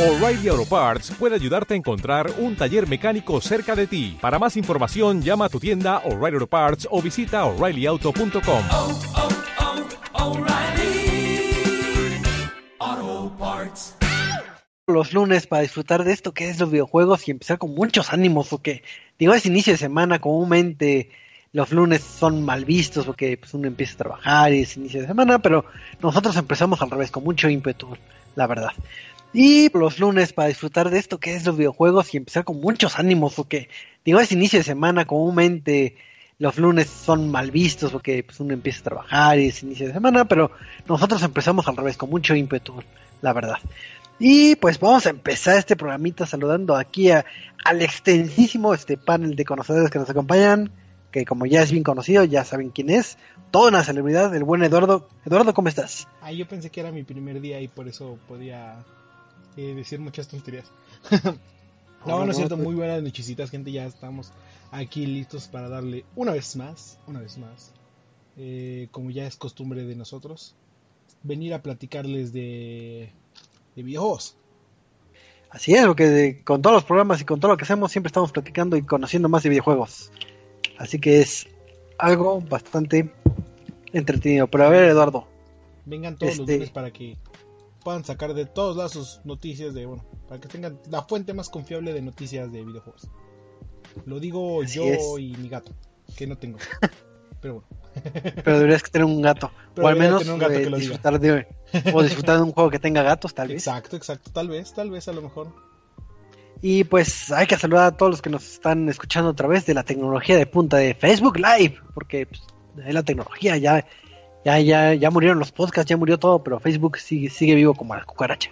O'Reilly Auto Parts puede ayudarte a encontrar un taller mecánico cerca de ti. Para más información, llama a tu tienda O'Reilly Auto Parts o visita oreillyauto.com. oh, oh, Parts. los lunes para disfrutar de esto que es los videojuegos y empezar con muchos ánimos porque digo es inicio de semana comúnmente los lunes son mal vistos porque pues, uno empieza a trabajar y es inicio de semana pero nosotros empezamos al revés con mucho ímpetu la verdad y los lunes para disfrutar de esto que es los videojuegos y empezar con muchos ánimos porque digo es inicio de semana comúnmente los lunes son mal vistos porque pues, uno empieza a trabajar y es inicio de semana pero nosotros empezamos al revés con mucho ímpetu la verdad y pues vamos a empezar este programita saludando aquí a, al extensísimo este panel de conocedores que nos acompañan, que como ya es bien conocido, ya saben quién es, toda una celebridad, el buen Eduardo. Eduardo, ¿cómo estás? Ah, yo pensé que era mi primer día y por eso podía decir muchas tonterías. no, no es cierto, muy buenas nochecitas, gente. Ya estamos aquí listos para darle una vez más, una vez más, eh, como ya es costumbre de nosotros, venir a platicarles de, de videojuegos. Así es, porque de- con todos los programas y con todo lo que hacemos siempre estamos platicando y conociendo más de videojuegos. Así que es algo bastante entretenido. Pero a ver, Eduardo, Vengan todos los Este- lunes para que puedan sacar de todos lados sus noticias de, bueno, para que tengan la fuente más confiable de noticias de videojuegos. Lo digo Así yo es. y mi gato, que no tengo. Pero bueno. pero deberías que tener un gato. Pero o al menos tener un gato eh, que lo diga. disfrutar de, o disfrutar de un juego que tenga gatos, tal vez. Exacto, exacto. Tal vez, tal vez a lo mejor. Y pues hay que saludar a todos los que nos están escuchando a través de la tecnología de punta de Facebook Live, porque pues, es la tecnología, ya, ya, ya, ya murieron los podcasts, ya murió todo, pero Facebook sigue, sigue vivo como la cucaracha.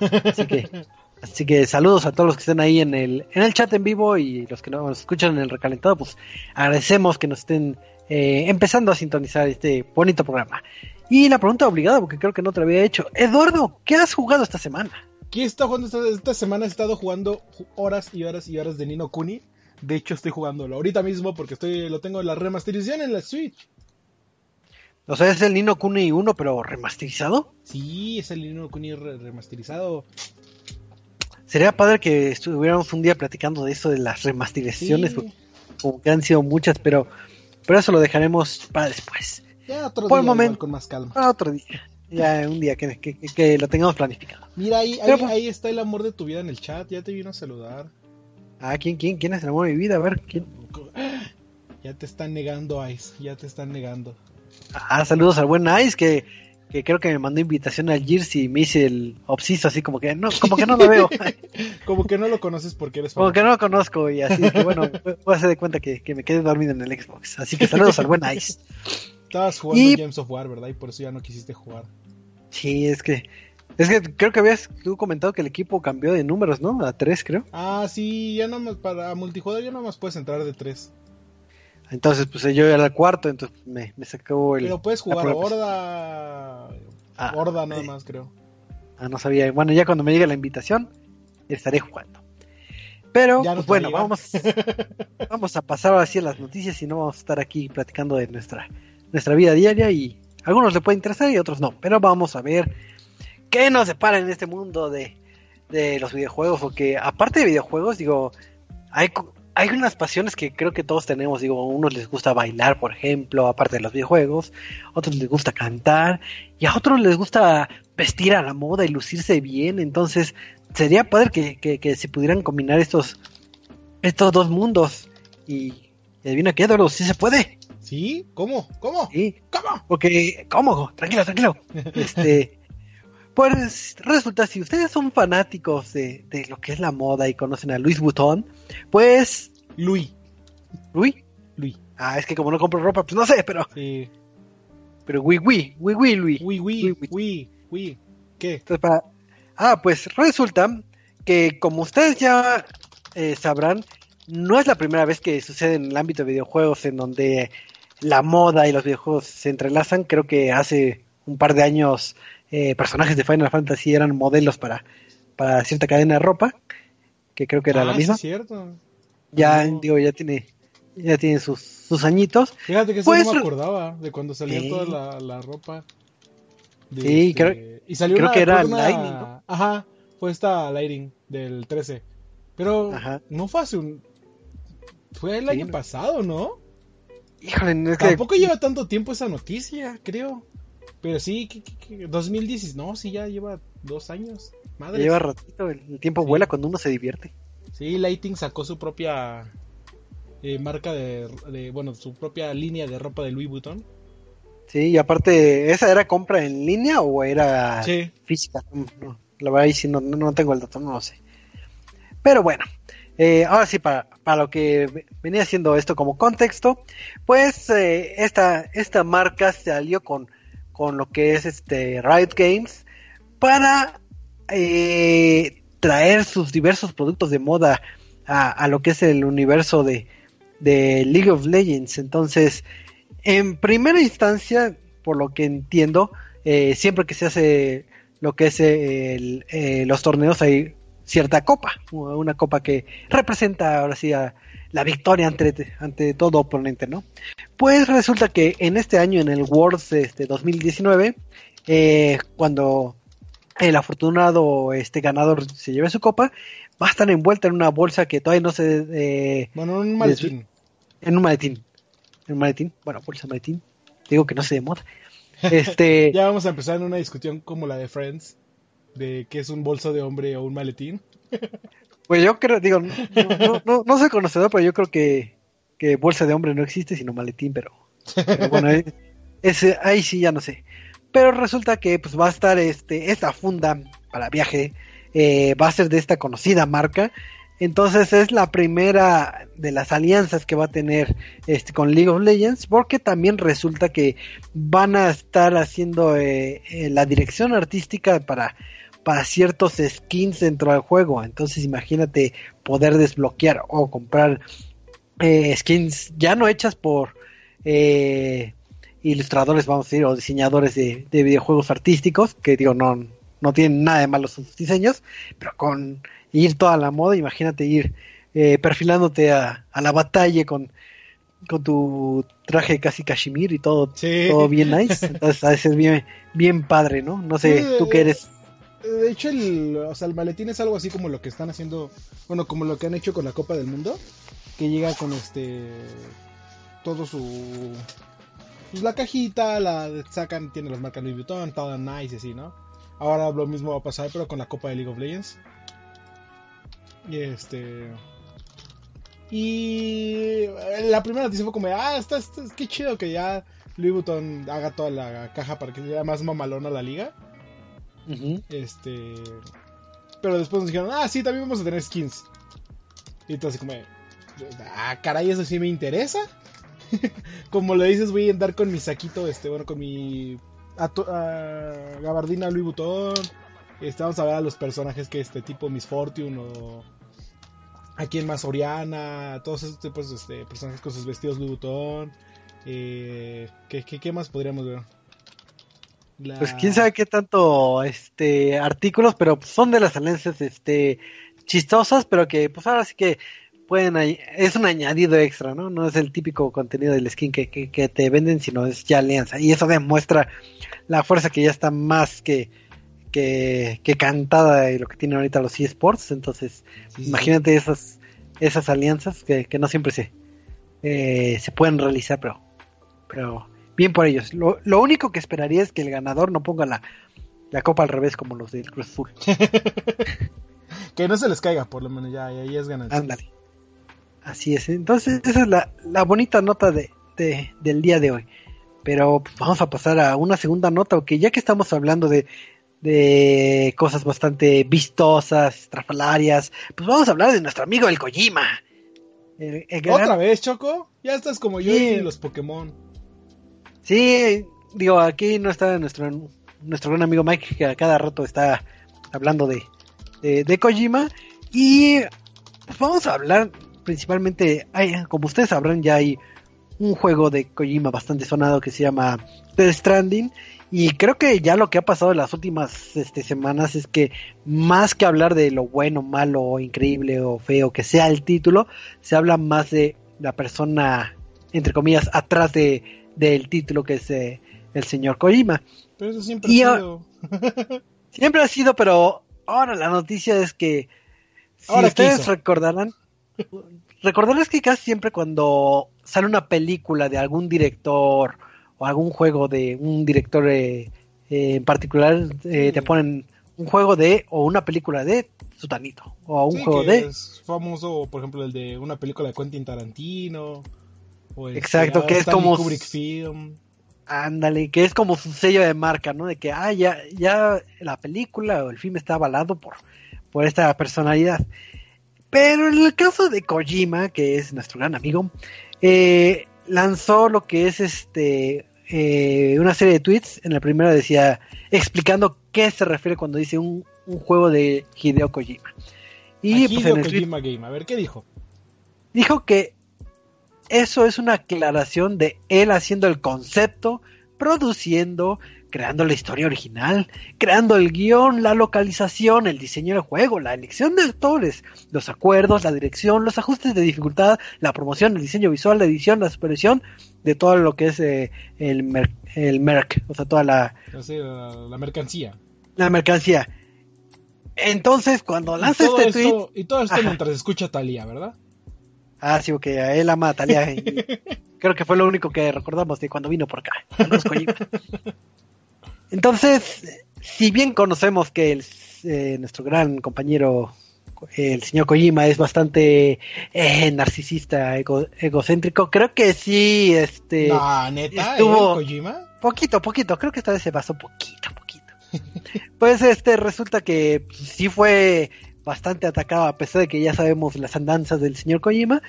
Así que, así que saludos a todos los que estén ahí en el, en el chat en vivo y los que nos escuchan en el recalentado, pues agradecemos que nos estén eh, empezando a sintonizar este bonito programa. Y la pregunta obligada, porque creo que no te la había hecho. Eduardo, ¿qué has jugado esta semana? ¿Quién está jugando esta, esta semana? He estado jugando ju- horas y horas y horas de Nino Kuni. De hecho, estoy jugándolo ahorita mismo porque estoy lo tengo en la remasterización en la Switch. O sea, es el Nino Kuni 1, pero remasterizado. Sí, es el Nino Kuni re- remasterizado. Sería padre que estuviéramos un día platicando de eso de las remasterizaciones, Sí. como que han sido muchas, pero, pero eso lo dejaremos para después, Ya otro Por día, momento. con más calma. para otro día, ya un día que, que- que lo tengamos planificado. Mira, ahí, ahí, pues- ahí está el amor de tu vida en el chat. Ya te vino a saludar. Ah, ¿quién, quién, quién es el amor de mi vida? A ver, ¿quién? Ya te están negando, Ice. Ya te están negando. Ah, saludos al buen Ice, que, que creo que me mandó invitación al Jersey y me hice el obsiso así como que no, como que no lo veo, Como que no lo conoces porque eres como que no lo conozco y así que bueno, voy a hacer de cuenta que, que me quedé dormido en el Xbox. Así que saludos al buen Ice. Estabas jugando Y- Games of War, ¿verdad? Y por eso ya no quisiste jugar. Sí, es que es que creo que habías tú comentado que el equipo cambió de números, ¿no? A tres, creo. Ah, sí, ya nada más para multijugador ya nada más puedes entrar de tres. Entonces, pues yo era el cuarto, entonces me, me sacó el. Pero puedes jugar horda. Ah, horda nada eh, más, creo. Ah, no sabía. Bueno, ya cuando me llegue la invitación, estaré jugando. Pero, pues, bueno, vamos, vamos a pasar así a las noticias y no vamos a estar aquí platicando de nuestra, nuestra vida diaria y a algunos le puede interesar y a otros no. Pero vamos a ver qué nos depara en este mundo de, de los videojuegos. Porque aparte de videojuegos, digo, hay, hay unas pasiones que creo que todos tenemos. Digo, a unos les gusta bailar, por ejemplo, aparte de los videojuegos. A otros les gusta cantar. Y a otros les gusta vestir a la moda y lucirse bien. Entonces, sería padre que, que, que se pudieran combinar estos, estos dos mundos. Y, adivina qué, Eduardo, sí se puede. ¿Sí? ¿Cómo? ¿Cómo? Sí. ¿Cómo? Porque, ¿cómo? Tranquilo, tranquilo. Este, pues resulta, si ustedes son fanáticos de, de lo que es la moda y conocen a Luis Butón, pues, Luis. Luis, Luis. ah, es que como no compro ropa, pues no sé, pero, Sí. pero, oui, oui, oui, oui, Luis. Uy, Oui, oui. uy, uy. ¿Qué? Entonces, para- ah, pues resulta que como ustedes ya eh, sabrán, no es la primera vez que sucede en el ámbito de videojuegos en donde la moda y los videojuegos se entrelazan. Creo que hace un par de años eh, personajes de Final Fantasy eran modelos para, para cierta cadena de ropa, que creo que era ah, la sí misma. es cierto. ya, No. digo, ya tiene, ya tiene sus, sus añitos. Fíjate que eso Pues, no me acordaba de cuando salía toda la, la ropa. de Sí, este- creo- y salió creo una- que era una- Lightning, ¿no? Ajá. fue esta Lighting del 13. Pero Ajá. no fue hace un... Fue el Sí, año no. pasado, ¿no? Híjole, es que Tampoco lleva tanto tiempo esa noticia, creo. Pero sí, que, que- que 2010, no, sí, ya lleva dos años. Madre. lleva ratito, el, tiempo Sí. vuela cuando uno se divierte. Sí, Lighting sacó su propia eh, marca de, de- bueno, su propia línea de ropa de Louis Vuitton. Sí, y aparte, ¿esa era compra en línea o era Sí. física? No, no, la verdad ahí sí no, no, tengo el dato, no lo sé. Pero bueno, eh, ahora sí, para, para lo que ve- venía siendo esto como contexto, pues eh, esta, esta marca salió con, con lo que es este Riot Games para eh, traer sus diversos productos de moda a, lo que es el universo de, de League of Legends. Entonces, en primera instancia, por lo que entiendo, eh, siempre que se hace lo que es eh, los torneos hay cierta copa, una copa que representa ahora sí a la victoria ante, ante todo oponente, ¿no? Pues resulta que en este año, en el Worlds este, 2019, eh, cuando el afortunado este ganador se lleve su copa, va a estar envuelta en una bolsa que todavía no se eh, Bueno, un maletín. en un maletín. En un maletín, bueno, bolsa maletín. Digo que no se de moda. Este, Ya vamos a empezar en una discusión como la de Friends, de qué es un bolso de hombre o un maletín. pues yo creo, digo, no, no, no, no soy conocedor, pero yo creo que, que bolsa de hombre no existe, sino maletín, pero, pero bueno, ese, ahí sí ya no sé. Pero resulta que pues va a estar este, esta funda para viaje, eh, va a ser de esta conocida marca. Entonces es la primera de las alianzas que va a tener este con League of Legends, porque también resulta que van a estar haciendo eh, eh, la dirección artística para, para ciertos skins dentro del juego. Entonces imagínate poder desbloquear o comprar eh, skins ya no hechas por eh, ilustradores, vamos a decir, o diseñadores de, de videojuegos artísticos, que digo, no, no tienen nada de malo sus diseños, pero con ir toda la moda, imagínate ir eh, perfilándote a, a la batalla con, con tu traje casi cashmere y todo, Sí. todo bien nice. Entonces, a veces bien, bien padre, ¿no? No sé, tú que eres. De hecho, el, o sea, el maletín es algo así como lo que están haciendo, bueno, como lo que han hecho con la Copa del Mundo, que llega con este, todo su, pues la cajita, la sacan, tiene las marcas Louis Vuitton, todo nice y así, ¿no? Ahora lo mismo va a pasar, pero con la Copa de League of Legends. Y este, y la primera noticia fue como, ah, está, está, qué chido que ya Louis Vuitton haga toda la caja para que sea más mamalona la liga. Este. Pero después nos dijeron, ah, sí, también vamos a tener skins. Y entonces, como, ah, caray, eso sí me interesa. como lo dices, voy a andar con mi saquito, este, bueno, con mi ah, gabardina Louis Vuitton. Este, vamos a ver a los personajes que este tipo Miss Fortune o a quien más Oriana, todos esos tipos de este, personajes con sus vestidos Louis Vuitton. Eh, ¿qué, qué, qué más podríamos ver? La- Pues quién sabe qué tanto este artículos, pero son de las alianzas este chistosas, pero que pues ahora sí que pueden es un añadido extra, ¿no? No es el típico contenido del skin que, que, que te venden, sino es ya alianza. Y eso demuestra la fuerza que ya está más que, que, que cantada de lo que tienen ahorita los eSports. Entonces, Sí, sí, imagínate esas, esas alianzas que, que no siempre se, eh, se pueden realizar, pero, pero bien por ellos. Lo, lo único que esperaría es que el ganador no ponga la, la copa al revés como los del Cruz Azul. Que no se les caiga, por lo menos, ya, ya, ya es ganancia. Ándale. Así es. Entonces, esa es la, la bonita nota de, de- del día de hoy. Pero pues, vamos a pasar a una segunda nota, porque ya que estamos hablando de, de cosas bastante vistosas, estrafalarias, pues vamos a hablar de nuestro amigo el Kojima. El- el gran- ¿Otra vez, Choco? Ya estás como yo y los Pokémon. Sí, digo, aquí no está nuestro, nuestro gran amigo Mike, que a cada rato está hablando de, de, de Kojima. Y pues vamos a hablar principalmente, hay, como ustedes sabrán, ya hay un juego de Kojima bastante sonado que se llama Death Stranding. Y creo que ya lo que ha pasado en las últimas este, semanas es que más que hablar de lo bueno, malo, increíble o feo que sea el título, se habla más de la persona, entre comillas, atrás de, del título que es eh, el señor Kojima. Pero eso siempre Y ha sido. Siempre ha sido, pero Ahora la noticia es que si Ahora, ¿qué ustedes recordarán, recordarán que casi siempre cuando sale una película de algún director o algún juego de un director eh, eh, en particular, te ponen un juego de o una película de Sutanito o un Sí, juego que de es famoso, por ejemplo, el de una película de Quentin Tarantino. O el Exacto, que es Stanley como- Kubrick Film. Ándale, que es como su sello de marca, ¿no? De que, ah, ya, ya la película o el film está avalado por, por esta personalidad. Pero en el caso de Kojima, que es nuestro gran amigo, eh, lanzó lo que es este eh, una serie de tweets. En la primera decía, explicando qué se refiere cuando dice un, un juego de Hideo Kojima. Y A pues Hideo en el tweet Kojima Game. A ver, ¿qué dijo? dijo que eso es una aclaración de él haciendo el concepto, produciendo, creando la historia original, creando el guion, la localización, el diseño del juego, la elección de actores, los acuerdos, la dirección, los ajustes de dificultad, la promoción, el diseño visual, la edición, la supervisión de todo lo que es eh, el, mer el merc, o sea, toda la, la, mercancía. la mercancía. Entonces, cuando lanza este tweet, esto, y todo esto Ajá. mientras escucha Talía, ¿verdad? Ah, sí, porque a él ama a Talía. y creo que fue lo único que recordamos de cuando vino por acá. Entonces, si bien conocemos que el, eh, nuestro gran compañero, el señor Kojima, es bastante eh, narcisista, ego- egocéntrico, creo que sí, este, No, neta, estuvo- ¿eh, Kojima? poquito, poquito, creo que esta vez se basó poquito, poquito. Pues este resulta que sí fue bastante atacado, a pesar de que ya sabemos las andanzas del señor Kojima,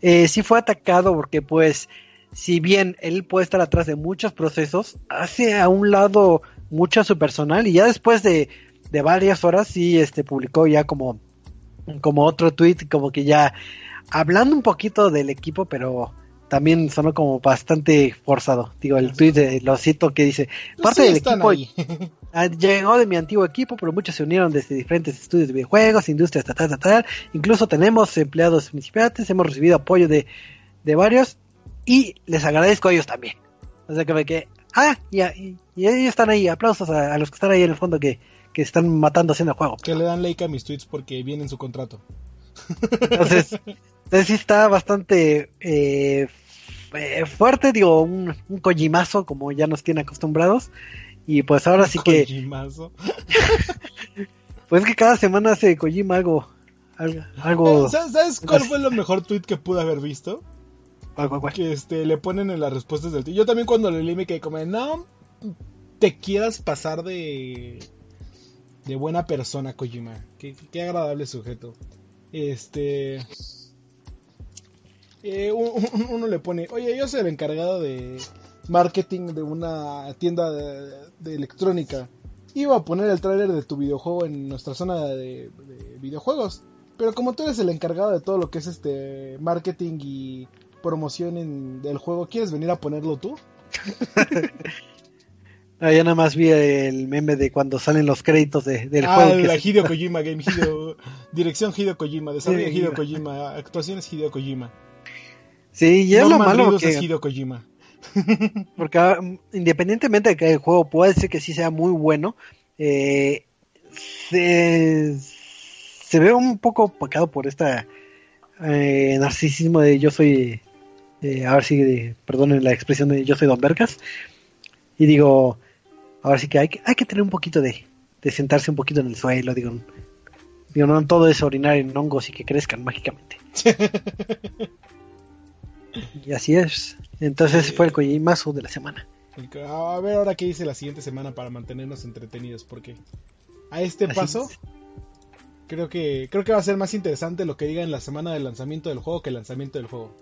eh, sí fue atacado porque pues si bien él puede estar atrás de muchos procesos, hace a un lado mucho a su personal y ya después de, de varias horas sí este publicó ya como, como otro tweet, como que ya hablando un poquito del equipo, pero también sonó como bastante forzado. Digo, el tweet de lo cito que dice, Pues parte sí, del equipo Llegó de mi antiguo equipo, pero muchos se unieron desde diferentes estudios de videojuegos, industrias, tal, tal, tal. Incluso tenemos empleados principiantes, hemos recibido apoyo de, de varios y les agradezco a ellos también. O sea que me quedé, ah, y, y, y ellos están ahí, aplausos a, a los que están ahí en el fondo que, que están matando haciendo el juego. que le dan like a mis tweets porque viene en su contrato. Entonces, entonces sí está bastante eh, eh, fuerte, digo, un, un Kojimazo como ya nos tiene acostumbrados. Y pues ahora sí que... Kojimazo. Pues que cada semana hace Kojima algo. Algo. ¿Sabes, cuál fue el mejor tweet que pude haber visto? Que este le ponen en las respuestas del tweet. Yo también cuando lo leí me quedé como, no te quieras pasar de de buena persona, Kojima. Qué, qué agradable sujeto. Este eh, un- un- uno le pone, oye, yo soy el encargado de marketing de una tienda de, de electrónica. Iba a poner el tráiler de tu videojuego en nuestra zona de, de videojuegos. Pero como tú eres el encargado de todo lo que es este marketing y promoción en- del juego, ¿quieres venir a ponerlo tú? Ah, ya nada más vi el meme de cuando salen los créditos de- del ah, juego. que la Hideo Kojima Game, Hideo- dirección Hideo Kojima, desarrollo Sí, Hideo. Kojima, actuaciones Hideo Kojima. Sí, y es lo malo que, es Hideo Kojima. porque ah, independientemente de que el juego pueda ser que sí sea muy bueno, eh, se, se ve un poco opacado por esta eh, narcisismo de yo soy, eh, ahora sí, de- perdonen la expresión de yo soy Don Vergas, y digo, ahora sí que hay, que hay que tener un poquito de, de sentarse un poquito en el suelo, digo, digo, no todo es orinar en hongos y que crezcan mágicamente. y así es. Entonces fue el Kojimazo de la semana. A ver ahora qué dice la siguiente semana para mantenernos entretenidos, porque a este Así paso es. creo que creo que va a ser más interesante lo que diga en la semana del lanzamiento del juego que el lanzamiento del juego.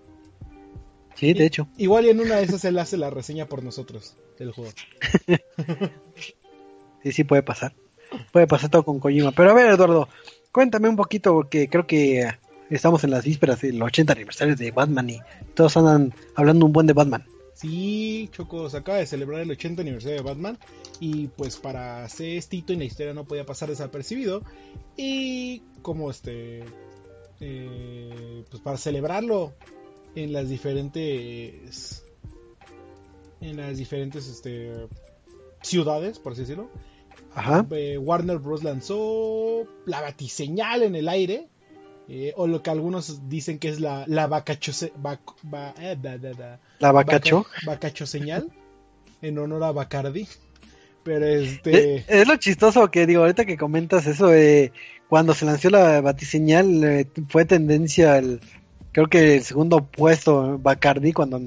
Sí, de hecho. Igual y en una de esas él hace la reseña por nosotros del juego. Sí, sí puede pasar. Puede pasar todo con Kojima. Pero a ver, Eduardo, cuéntame un poquito, porque creo que estamos en las vísperas del 80 aniversario de Batman y todos andan hablando un buen de Batman. Sí, Choco, se acaba de celebrar el 80 aniversario de Batman y pues para hacer este hito en la historia no podía pasar desapercibido y como este eh, pues para celebrarlo en las diferentes en las diferentes este ciudades por así decirlo Ajá. eh, Warner Bros. lanzó la batiseñal en el aire. Eh, o lo que algunos dicen que es la, la vac- va- eh, da, da, da, La vacacho. vaca- vacacho señal. En honor a Bacardi. Pero este. Eh, Es lo chistoso que digo, ahorita que comentas eso, eh, cuando se lanzó la batiseñal eh, fue tendencia el, creo que el segundo puesto Bacardi, cuando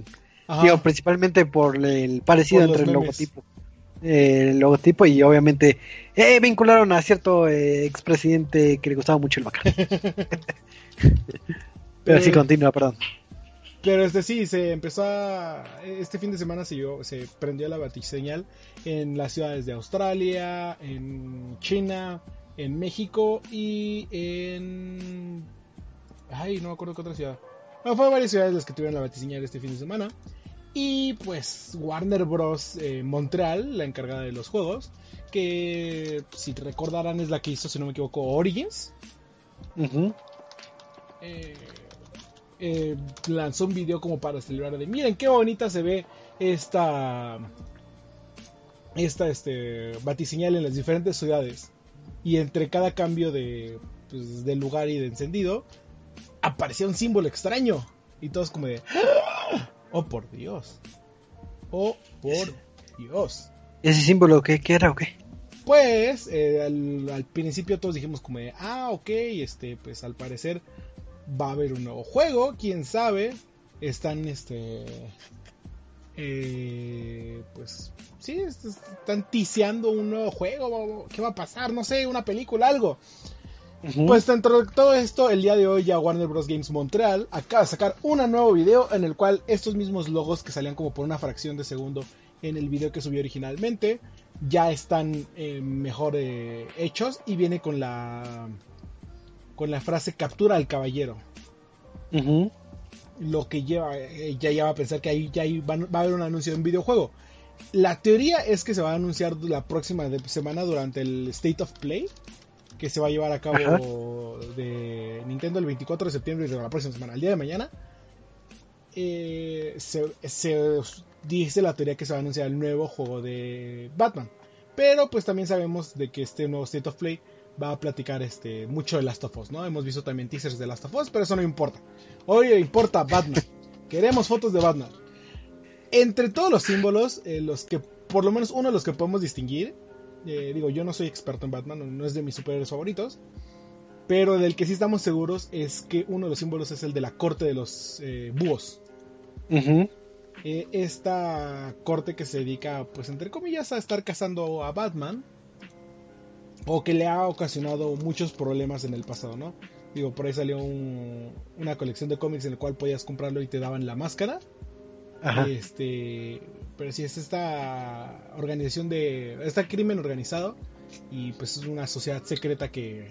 ajá, digo, principalmente por el parecido Por entre el memes. logotipo. Eh, el logotipo y obviamente eh, vincularon a cierto eh, expresidente que le gustaba mucho el Bacardi. Pero sí, Eh, continúa, perdón. Pero este sí, se empezó a. Este fin de semana se, dio- se prendió la batiseñal en las ciudades de Australia, en China, en México y en. Ay, no me acuerdo qué otra ciudad. Bueno, fue varias ciudades las que tuvieron la batiseñal este fin de semana. Y pues Warner Bros. eh, Montreal, la encargada de los juegos, que si recordarán es la que hizo, si no me equivoco, Origins. Eh, eh, lanzó un video como para celebrar de miren qué bonita se ve esta esta este batiseñal en las diferentes ciudades y entre cada cambio de pues, de lugar y de encendido aparecía un símbolo extraño y todos como de ¡Ah! Oh por Dios oh por Dios ¿Ese símbolo qué, qué era o qué? pues eh, al, al principio todos dijimos como de, ah, ok, este, pues al parecer va a haber un nuevo juego, quién sabe. Están, este, eh, pues, sí, est- están tiseando un nuevo juego, ¿qué va a pasar? No sé, una película, algo. Pues dentro de todo esto, el día de hoy ya Warner Bros. Games Montreal acaba de sacar un nuevo video en el cual estos mismos logos que salían como por una fracción de segundo en el video que subió originalmente ya están eh, mejor eh, hechos y viene con la con la frase captura al caballero lo que lleva eh, ya lleva a pensar que ahí ya ahí van- va a haber un anuncio de un videojuego. La teoría es que se va a anunciar la próxima semana durante el State of Play que se va a llevar a cabo Ajá. de Nintendo el 24 de septiembre y de la próxima semana, el día de mañana. eh, se, se dice la teoría que se va a anunciar el nuevo juego de Batman. Pero pues también sabemos de que este nuevo State of Play va a platicar este, mucho de Last of Us, ¿no? Hemos visto también teasers de Last of Us, pero eso no importa. Hoy importa Batman. Queremos fotos de Batman. Entre todos los símbolos, eh, los que, por lo menos uno de los que podemos distinguir, eh, digo, yo no soy experto en Batman, no, es de mis superhéroes favoritos, pero del que sí estamos seguros es que uno de los símbolos es el de la corte de los eh, búhos. Eh, esta corte que se dedica, pues entre comillas, a estar cazando a Batman. O que le ha ocasionado muchos problemas en el pasado, ¿no? Digo, por ahí salió un- una colección de cómics en el cual podías comprarlo y te daban la máscara. Ajá. Este, pero sí es esta organización de este crimen organizado y pues es una sociedad secreta que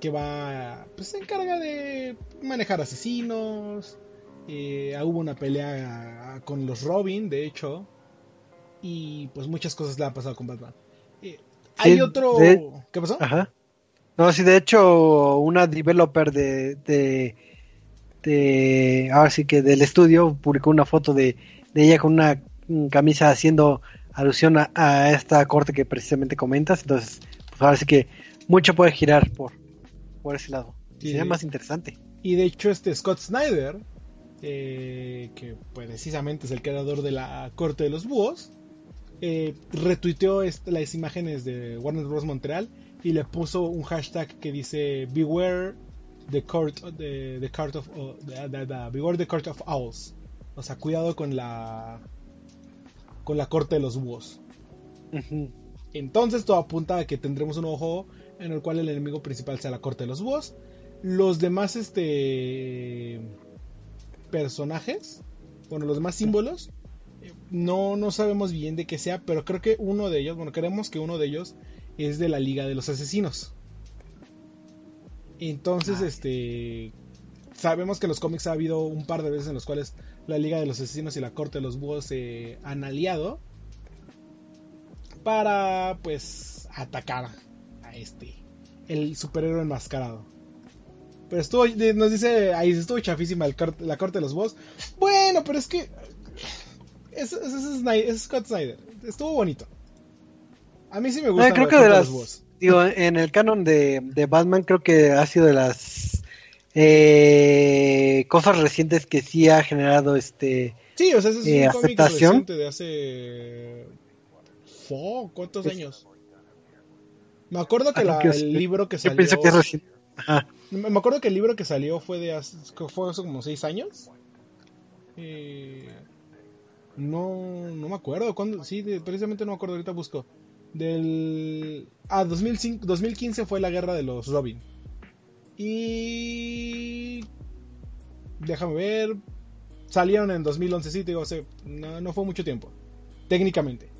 que va pues se encarga de manejar asesinos. eh, hubo una pelea con los Robin, de hecho, y pues muchas cosas le han pasado con Batman. Eh, hay Sí, otro, de- ¿qué pasó? Ajá. No, sí, de hecho, una developer de, de, de, ahora sí que del estudio publicó una foto de, de ella con una mm, camisa haciendo alusión a, a esta corte que precisamente comentas. Entonces, pues ahora sí que mucho puede girar por, por ese lado. Sí. Sería más interesante. Y de hecho este Scott Snyder, eh, que pues, precisamente es el creador de la Corte de los Búhos, eh, retuiteó las imágenes de Warner Bros. Montreal y le puso un hashtag que dice Beware the court, the, the court of, the- the- the- Beware the court of owls. O sea, cuidado con la con la Corte de los Búhos. Entonces todo apunta a que tendremos un juego en el cual el enemigo principal sea la corte de los búhos. Los demás este personajes, bueno, los demás símbolos, no, no sabemos bien de qué sea, pero creo que uno de ellos, bueno, creemos que uno de ellos es de la Liga de los Asesinos. Entonces, Ah. este sabemos que en los cómics ha habido un par de veces en los cuales la Liga de los Asesinos y la Corte de los Búhos se han aliado para pues atacar a este el superhéroe enmascarado. Pero estuvo, nos dice ahí estuvo chafísima el la corte de los boss. Bueno, pero es que es, es- es es Scott Snyder. Estuvo bonito. A mí sí me gusta. No, creo que de las, digo, en el canon de, de Batman creo que ha sido de las eh, cosas recientes que sí ha generado este Sí, o sea, ese es eh, un cómic aceptación. reciente de hace... Fo, ¿Cuántos Es- años? Me acuerdo que Ah, la- que el libro que Yo salió... pienso que es reciente. Ajá. Me acuerdo que el libro que salió fue de hace, fue hace como seis años. Eh, no, no me acuerdo. ¿Cuándo? Sí, de- precisamente no me acuerdo. Ahorita busco. Del. Ah, 2005, 2015 fue la guerra de los Robin. Y. Déjame ver. Salieron en 2011, sí, te digo, o sea, no, no fue mucho tiempo. Técnicamente.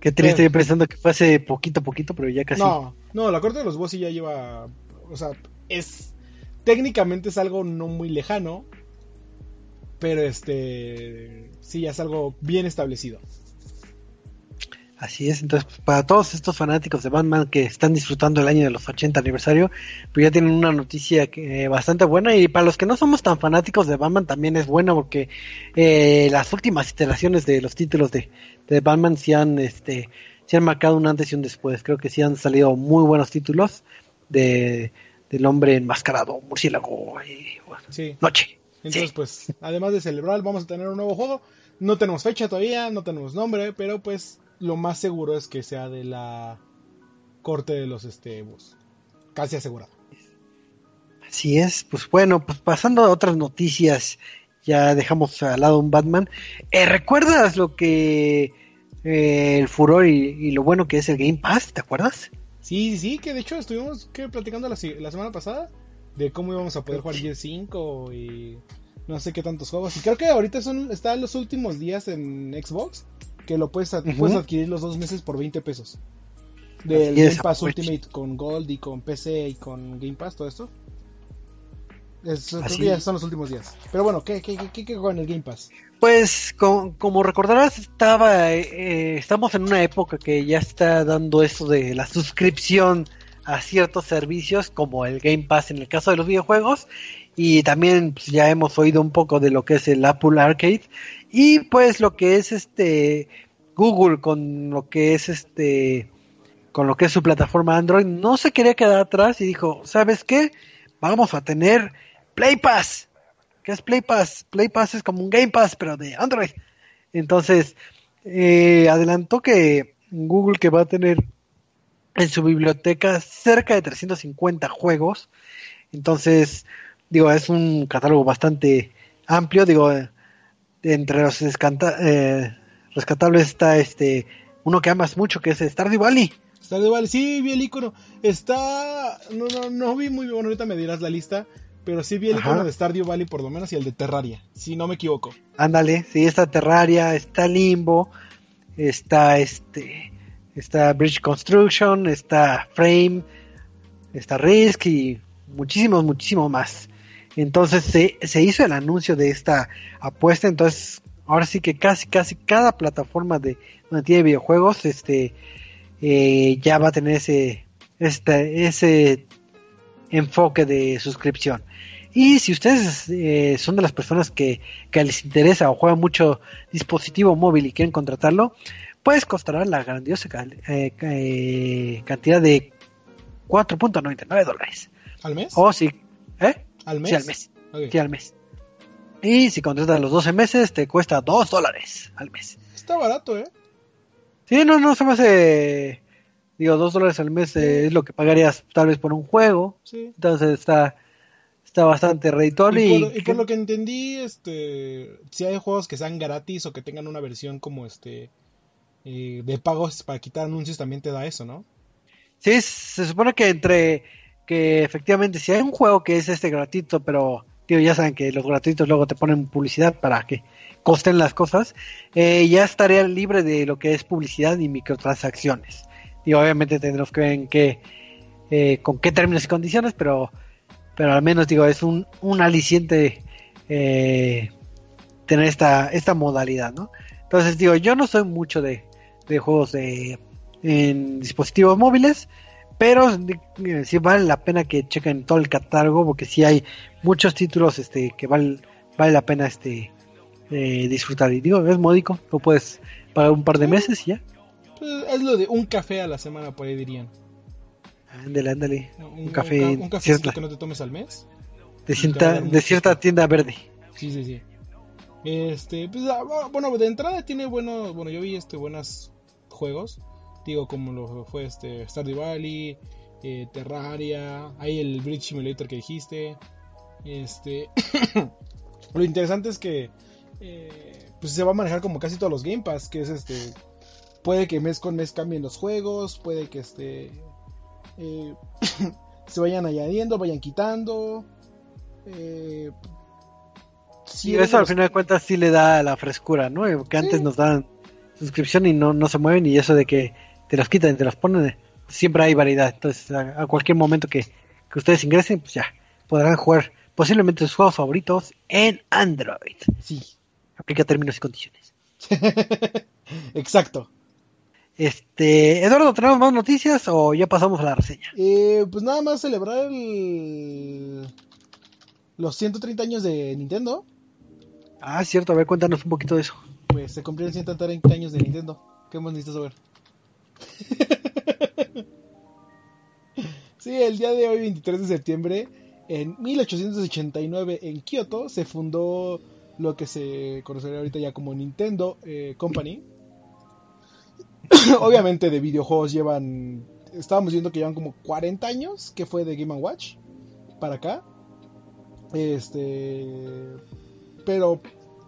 Qué triste, Pero- yo pensando que fue hace poquito, poquito, pero ya casi. No, no, la corte de los boss sí ya lleva. O sea, es. Técnicamente es algo no muy lejano. Pero este. Sí, ya es algo bien establecido. Así es, entonces pues, para todos estos fanáticos de Batman que están disfrutando el año de los 80 aniversario, pues ya tienen una noticia que, eh, bastante buena y para los que no somos tan fanáticos de Batman también es buena porque eh, las últimas iteraciones de los títulos de, de Batman sí han, este, sí han marcado un antes y un después, creo que sí han salido muy buenos títulos de del hombre enmascarado, murciélago y bueno, Sí. noche. Entonces, Sí. pues, además de celebrar, vamos a tener un nuevo juego. No tenemos fecha todavía, no tenemos nombre, pero pues lo más seguro es que sea de la corte de los este boss. Casi asegurado. Así es, pues bueno, pues pasando a otras noticias, ya dejamos al lado un Batman. Eh, ¿Recuerdas lo que eh, el furor y, y lo bueno que es el Game Pass? ¿Te acuerdas? Sí, sí, que de hecho estuvimos platicando la semana pasada de cómo íbamos a poder jugar Gear 5 y no sé qué tantos juegos. Y creo que ahorita son están los últimos días en Xbox que lo puedes, ad- puedes adquirir los dos meses por 20 pesos. Del Así es, Game Pass. Ultimate con Gold y con PC y con Game Pass, todo esto. Es- creo Así que ya es. son los últimos días. Pero bueno, ¿qué, qué, qué, qué, en el Game Pass? Pues co- como recordarás, estaba, eh, estamos en una época que ya está dando eso de la suscripción a ciertos servicios como el Game Pass en el caso de los videojuegos y también pues, ya hemos oído un poco de lo que es el Apple Arcade y pues lo que es este Google con lo que es este con lo que es su plataforma Android no se quería quedar atrás y dijo, ¿sabes qué? Vamos a tener Play Pass. ¿Qué es Play Pass? Play Pass es como un Game Pass, pero de Android. Entonces, eh, adelantó que Google que va a tener en su biblioteca cerca de 350 juegos. Entonces, digo, es un catálogo bastante amplio. Digo, entre los eh, rescatables está este uno que amas mucho, que es Stardew Valley. Stardew Valley, sí, vi el icono. Está. No, no, no vi muy bien. Bueno, ahorita me dirás la lista. Pero sí vi el Ajá. icono de Stardew Valley, por lo menos, y el de Terraria. Si no me equivoco. Ándale, sí, está Terraria, está Limbo, está este, está Bridge Construction, está Frame, está Risk y muchísimos, muchísimo más. Entonces se, se hizo el anuncio de esta apuesta, entonces ahora sí que casi, casi cada plataforma de donde tiene videojuegos, este, eh, ya va a tener ese, este, ese enfoque de suscripción. Y si ustedes eh, son de las personas que, que les interesa o juegan mucho dispositivo móvil y quieren contratarlo, pues costará la grandiosa eh, eh, cantidad de 4.99 dólares. ¿Al mes? O si, ¿eh? ¿Al mes? Sí, al mes. Sí, al mes. Y si contratas los 12 meses, te cuesta 2 dólares al mes. Está barato, ¿eh? Sí, no, no se me hace. Digo, 2 dólares al mes eh, es lo que pagarías tal vez por un juego. Sí. Entonces está, está bastante redituable. Y Y, por, y por lo que entendí, este, si hay juegos que sean gratis o que tengan una versión como este eh, de pagos para quitar anuncios, también te da eso, ¿no? Sí, se supone que entre que efectivamente si hay un juego que es este gratuito, pero tío, ya saben que los gratuitos luego te ponen publicidad para que costen las cosas, eh, ya estaría libre de lo que es publicidad y microtransacciones. Y obviamente tendremos que ver en qué, eh, con qué términos y condiciones, pero, pero al menos digo, es un, un aliciente eh, tener esta, esta modalidad, ¿no? Entonces digo, yo no soy mucho de, de juegos de, en dispositivos móviles, pero eh, sí vale la pena que chequen todo el catálogo porque sí hay muchos títulos este que vale, vale la pena este eh, disfrutar y digo es módico lo puedes pagar un par de meses y ya Pues, hazlo de un café a la semana, por ahí dirían. Ándale, ándale. Un, Un café un, ca- un cafecito cierta- que no te tomes al mes. de, cierta, de tienda verde. Sí, sí, sí. Este, pues, ah, bueno, de entrada tiene buenos, bueno, yo vi este buenos juegos, digo como lo fue este Stardew Valley, eh, Terraria, hay el Bridge Simulator que dijiste, este, lo interesante es que, eh, pues se va a manejar como casi todos los Game Pass, que es este, puede que mes con mes cambien los juegos, puede que este, eh, se vayan añadiendo, vayan quitando, eh, si Y eres eso al los- final de cuentas sí le da la frescura, ¿no? Que antes Sí. nos dan suscripción y no, no se mueven y eso de que te los quitan y te los ponen, siempre hay variedad. Entonces a, a cualquier momento que, que ustedes ingresen, pues ya podrán jugar posiblemente sus juegos favoritos en Android. Sí, Aplica términos y condiciones. exacto. Este, Eduardo, ¿tenemos más noticias o ya pasamos a la reseña? Eh, pues nada más celebrar el... los 130 años de Nintendo. Ah, cierto, a ver, cuéntanos un poquito de eso. Pues se cumplieron 130 años de Nintendo. ¿Qué más necesitas saber? sí, el día de hoy, 23 de septiembre, en 1889 en Kioto, se fundó lo que se conocería ahorita ya como Nintendo eh, Company. Obviamente de videojuegos llevan, estábamos viendo que llevan como 40 años, que fue de Game Watch para acá. Este, pero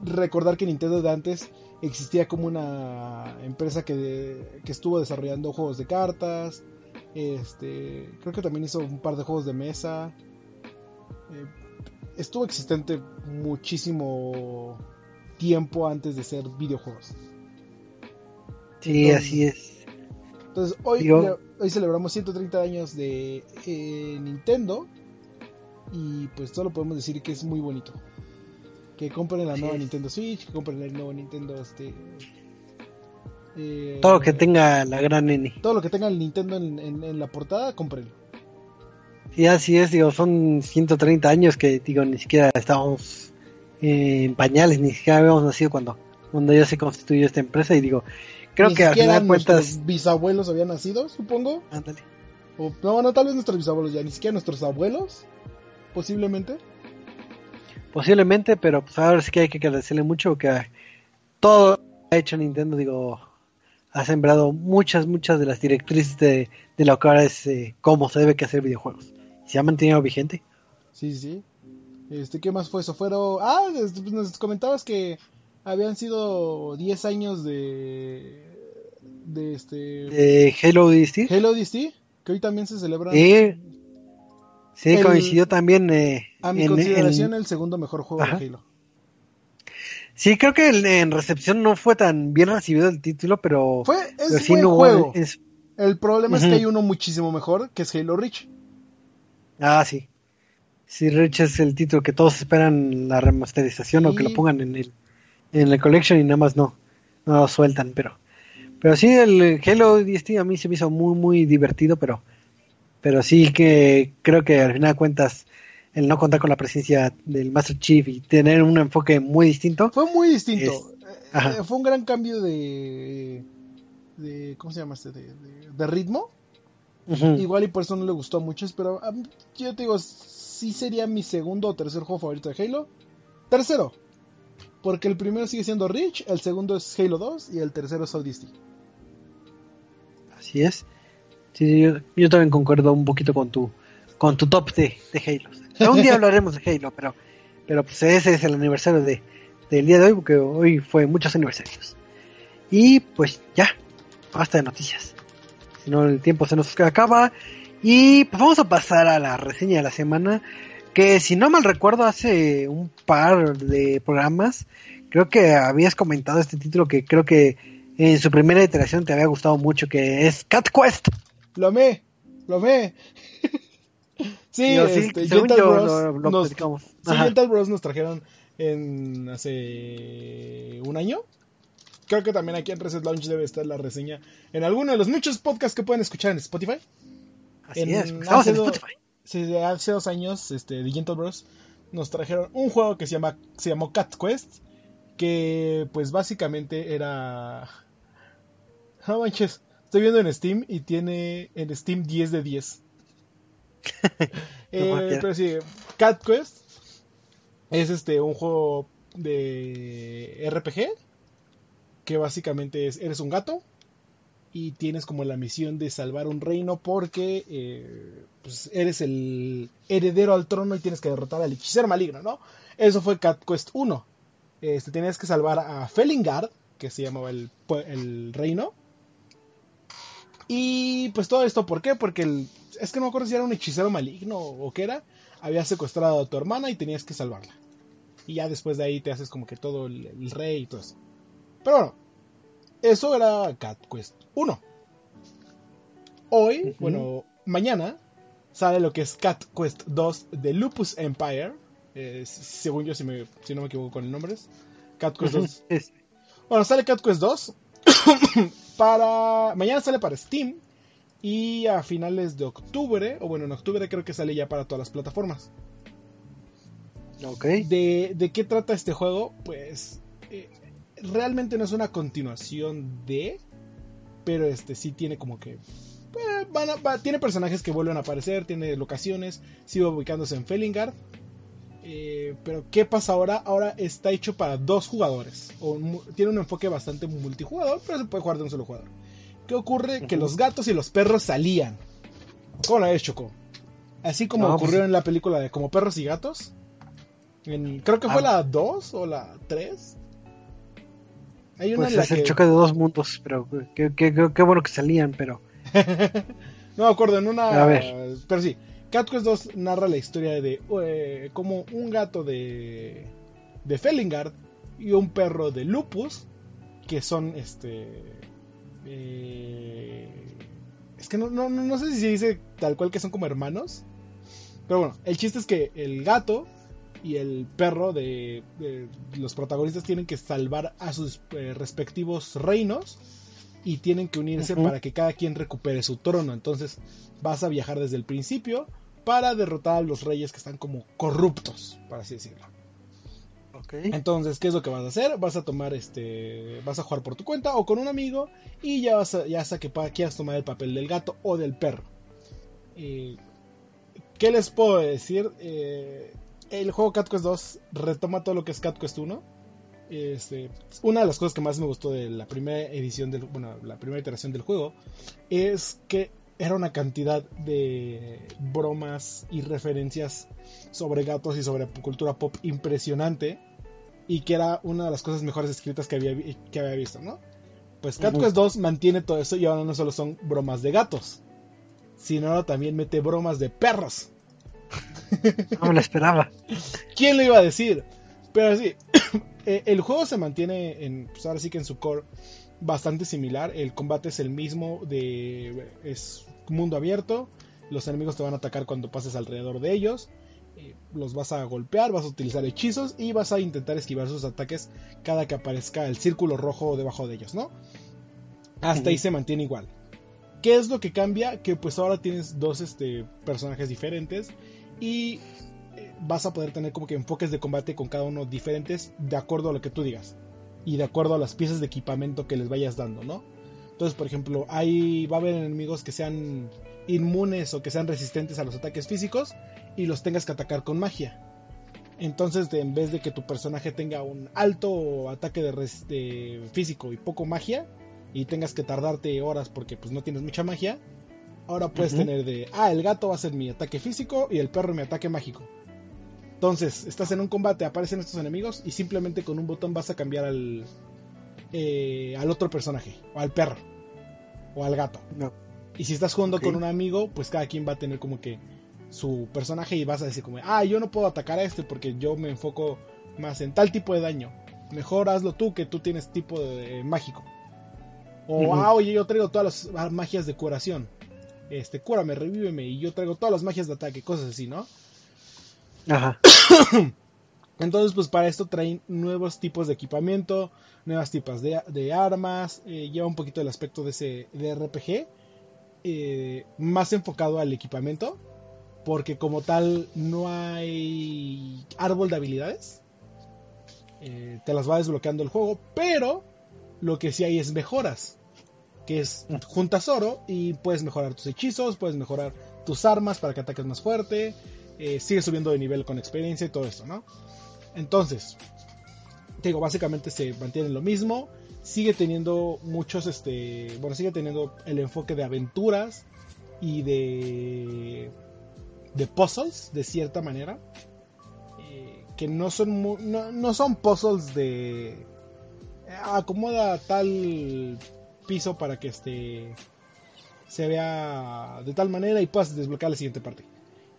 recordar que Nintendo de antes existía como una empresa que, que estuvo desarrollando juegos de cartas. Este, creo que también hizo un par de juegos de mesa. Eh, estuvo existente muchísimo tiempo antes de ser videojuegos. Sí, Entonces- así es. Entonces, hoy, hoy celebramos 130 años de eh, Nintendo. Y pues solo podemos decir que es muy bonito. Que compren la nueva. Nintendo Switch, que compren el nuevo Nintendo este. eh, Todo lo que tenga la gran N. todo lo que tenga el Nintendo en, en- en la portada, cómprenlo. Sí, así es, digo, son 130 años que, digo, ni siquiera estábamos eh, en pañales, ni siquiera habíamos nacido cuando, cuando ya se constituyó esta empresa y digo, creo Ni que al final de cuentas, nuestros bisabuelos habían nacido, supongo. ándale, O, no, no, tal vez nuestros bisabuelos ya, ni siquiera nuestros abuelos, posiblemente. Posiblemente, pero pues ahora sí que hay que agradecerle mucho que todo ha hecho Nintendo, digo, ha sembrado muchas, muchas de las directrices de, de lo que ahora es eh, cómo se debe que hacer videojuegos. Se ha mantenido vigente. Sí, sí. Este, ¿qué más fue eso? Fueron. Ah, este, pues, nos comentabas que habían sido 10 años de. de este. De Halo DST. Halo DST, que hoy también se celebra. Sí, sí, El- coincidió también eh, a mi en- consideración, en- el segundo mejor juego Ajá. de Halo. Sí, creo que en, en recepción no fue tan bien recibido el título, pero, Fue, es pero sí buen no juego. es- El problema es que hay uno muchísimo mejor, que es Halo Reach. ah, sí. Sí, Rich es el título que todos esperan la remasterización o que lo pongan en el en el collection y nada más no no lo sueltan, pero pero sí el Halo DST a mí se me hizo muy muy divertido, pero pero sí que creo que al final de cuentas el no contar con la presencia del Master Chief y tener un enfoque muy distinto, Fue muy distinto. Es- Eh, eh, fue un gran cambio de. de ¿Cómo se llama este? De, de- de ritmo. Igual y por eso no le gustó a muchos, pero mí- yo te digo, sí sería mi segundo o tercer juego favorito de Halo. Tercero, porque el primero sigue siendo Reach, el segundo es Halo 2 y el tercero es ODST. así es. Sí, yo, yo también concuerdo un poquito con tu con tu top de, de Halo. Un día hablaremos de Halo, pero pero pues ese es el aniversario de del día de hoy porque hoy fue muchos aniversarios. Y pues ya, basta de noticias. Si no el tiempo se nos acaba y pues vamos a pasar a la reseña de la semana que si no mal recuerdo hace un par de programas creo que habías comentado este título que creo que en su primera iteración te había gustado mucho que es Cat Quest. Lo amé, lo amé. sí, este, Gentle yo Bros lo, lo nos- sí. Gentle Bros nos trajeron en hace un año. Creo que también aquí en Reset Launch debe estar la reseña en alguno de los muchos podcasts que pueden escuchar en Spotify. Así en- es, hace en Spotify. Sí, hace dos años, este, de Gentle Bros, nos trajeron un juego que se llama, se llamó Cat Quest, que pues básicamente era, no manches, Estoy viendo en Steam y tiene en Steam 10 de 10. Eh, pero sí, Cat Quest es este un juego de RPG que básicamente es eres un gato y tienes como la misión de salvar un reino porque eh, pues eres el heredero al trono y tienes que derrotar al hechicero maligno, ¿no? Eso fue Cat Quest 1. Este, tenías que salvar a Felingard, que se llamaba el reino. Y pues todo esto, ¿por qué? Porque el, es que no me acuerdo si era un hechicero maligno o qué era. Había secuestrado a tu hermana y tenías que salvarla. Y ya después de ahí te haces como que todo el, el rey y todo eso. Pero bueno, eso era Cat Quest 1. Hoy, bueno, mañana sale lo que es Cat Quest 2 de Lupus Empire. Eh, según yo, si, me- si no me equivoco con el nombre. es Cat Quest 2 Es- bueno, sale Cat Quest 2. para. Mañana sale para Steam. Y a finales de octubre, o bueno, en octubre creo que sale ya para todas las plataformas. Ok. ¿De, de qué trata este juego? Pues. eh, realmente no es una continuación de. Pero este sí tiene como que. eh, van a- va- tiene personajes que vuelven a aparecer, tiene locaciones, sigue ubicándose en Felingard. Eh, pero ¿qué pasa ahora? Ahora está hecho para dos jugadores. O tiene un enfoque bastante multijugador, pero se puede jugar de un solo jugador. ¿Qué ocurre? Que los gatos y los perros salían. ¿Cómo la ves, Choco? Así como No, ocurrió pues- en la película de Como Perros y Gatos. En- creo que fue Ah. la 2 o la 3. Hay una Pues en la es el que... choque de dos mundos, pero qué, qué- qué- qué bueno que salían, pero No me acuerdo, en una. A ver. Pero sí, Cat Quest 2 narra la historia de eh, como un gato de. de Felingard y un perro de Lupus, que son este. eh, es que no, no, no sé si se dice tal cual que son como hermanos. Pero bueno, el chiste es que el gato y el perro de, de los protagonistas tienen que salvar a sus eh, respectivos reinos y tienen que unirse para que cada quien recupere su trono. Entonces vas a viajar desde el principio para derrotar a los reyes que están como corruptos, por así decirlo. Entonces, ¿qué es lo que vas a hacer? Vas a tomar este, vas a jugar por tu cuenta o con un amigo y ya vas a, ya sea que quieras tomar el papel del gato o del perro. Eh, ¿Qué les puedo decir? Eh, el juego Cat Quest 2 retoma todo lo que es Cat Quest 1. Este, una de las cosas que más me gustó de la primera edición del, bueno, la primera iteración del juego es que era una cantidad de bromas y referencias sobre gatos y sobre cultura pop impresionante y que era una de las cosas mejores escritas que había, que había visto, ¿no? Pues Cat Ujú. Quest 2 mantiene todo eso y ahora no solo son bromas de gatos, sino ahora también mete bromas de perros. No me lo esperaba. ¿Quién lo iba a decir? Pero sí, eh, el juego se mantiene en, pues ahora sí que en su core bastante similar. El combate es el mismo, de es mundo abierto. Los enemigos te van a atacar cuando pases alrededor de ellos. eh, los vas a golpear, vas a utilizar hechizos y vas a intentar esquivar sus ataques cada que aparezca el círculo rojo debajo de ellos, ¿no? Hasta ahí se mantiene igual. ¿Qué es lo que cambia? Que pues ahora tienes dos este, personajes diferentes y vas a poder tener como que enfoques de combate con cada uno diferentes de acuerdo a lo que tú digas y de acuerdo a las piezas de equipamiento que les vayas dando, ¿no? Entonces, por ejemplo, ahí va a haber enemigos que sean inmunes o que sean resistentes a los ataques físicos y los tengas que atacar con magia. Entonces, de- en vez de que tu personaje tenga un alto ataque de, res- de físico y poco magia y tengas que tardarte horas porque pues no tienes mucha magia, ahora puedes tener de, ah, el gato va a ser mi ataque físico y el perro mi ataque mágico. Entonces, estás en un combate, aparecen estos enemigos y simplemente con un botón vas a cambiar al, eh, al otro personaje, o al perro, o al gato. No. Y si estás jugando con un amigo, pues cada quien va a tener como que su personaje y vas a decir como, ah, yo no puedo atacar a este porque yo me enfoco más en tal tipo de daño. Mejor hazlo tú que tú tienes tipo de, mágico. O, ah, oye, yo traigo todas las magias de curación. Este, cúrame, revíveme y yo traigo todas las magias de ataque, cosas así, ¿no? Ajá. Entonces, pues para esto traen nuevos tipos de equipamiento, nuevas tipos de, de armas, eh, lleva un poquito el aspecto de ese de RPG, eh, más enfocado al equipamiento, porque como tal no hay árbol de habilidades, eh, te las va desbloqueando el juego, pero lo que sí hay es mejoras. que es juntas oro y puedes mejorar tus hechizos, puedes mejorar tus armas para que ataques más fuerte, eh, sigues subiendo de nivel con experiencia y todo esto, ¿no? Entonces, digo, básicamente se mantiene lo mismo, sigue teniendo muchos, este, bueno, sigue teniendo el enfoque de aventuras y de, de puzzles, de cierta manera, eh, que no son, no, no son puzzles de eh, acomoda tal piso para que este se vea de tal manera y puedas desbloquear la siguiente parte.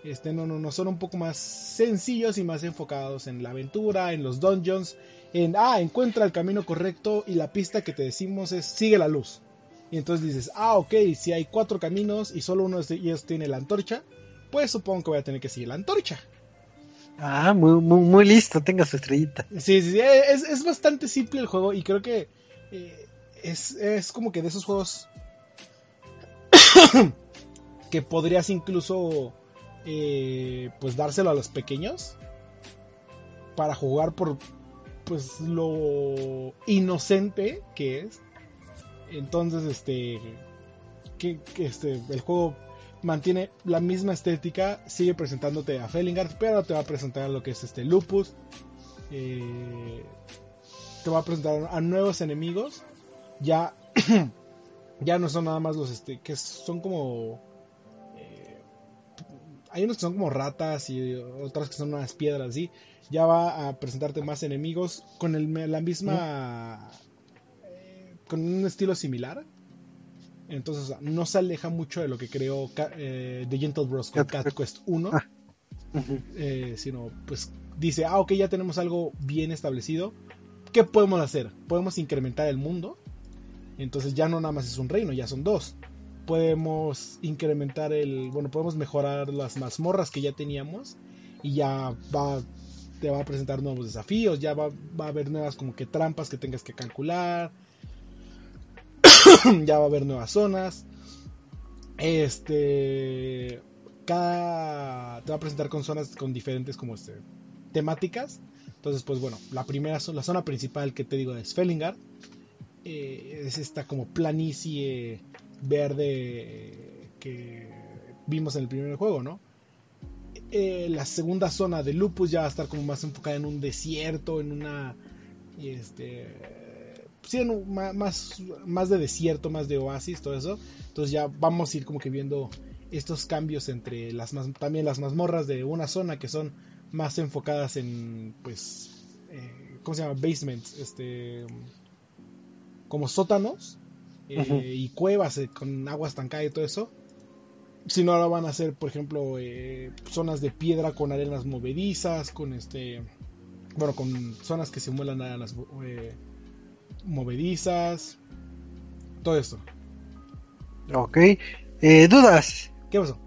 Este no, no, no son un poco más sencillos y más enfocados en la aventura, en los dungeons, en ah, encuentra el camino correcto y la pista que te decimos es sigue la luz. Y entonces dices, ah, ok, si hay cuatro caminos y solo uno de ellos tiene la antorcha, pues supongo que voy a tener que seguir la antorcha. Ah, muy, muy, muy listo, tenga su estrellita. Sí, sí, sí, es, es bastante simple el juego y creo que eh, es, es como que de esos juegos que podrías incluso eh, pues dárselo a los pequeños para jugar por pues lo inocente que es. Entonces este que, este el juego mantiene la misma estética sigue presentándote a Felingard pero te va a presentar lo que es este Lupus eh, te va a presentar a nuevos enemigos. Ya ya no son nada más los este que son como hay unos que son como ratas y otras que son unas piedras así ya va a presentarte más enemigos con el, la misma eh, con un estilo similar entonces no se aleja mucho de lo que creó eh, The Gentle Bros con Cat Quest 1 ah. sino pues dice ah ok ya tenemos algo bien establecido ¿qué podemos hacer? podemos incrementar el mundo entonces ya no nada más es un reino, ya son dos. Podemos incrementar el, bueno, podemos mejorar las mazmorras que ya teníamos y ya va, te va a presentar nuevos desafíos, ya va, va a haber nuevas como que trampas que tengas que calcular, ya va a haber nuevas zonas. Este, cada, te va a presentar con zonas con diferentes como este, temáticas. Entonces, pues bueno, la primera, la zona principal que te digo es Felingard eh, es esta como planicie verde que vimos en el primer juego, ¿no? Eh, la segunda zona de Lupus ya va a estar como más enfocada en un desierto, en una... Este, sí, más, más de desierto, más de oasis, todo eso. Entonces ya vamos a ir como que viendo estos cambios entre las también las mazmorras de una zona que son más enfocadas en, pues, eh, ¿cómo se llama? Basements, este como sótanos eh, y cuevas eh, con agua estancada y todo eso. Si no, ahora van a ser, por ejemplo, eh, zonas de piedra con arenas movedizas, con este. Bueno, con zonas que simulan a las movedizas. Todo esto. Ok. dudas. ¿Qué pasó?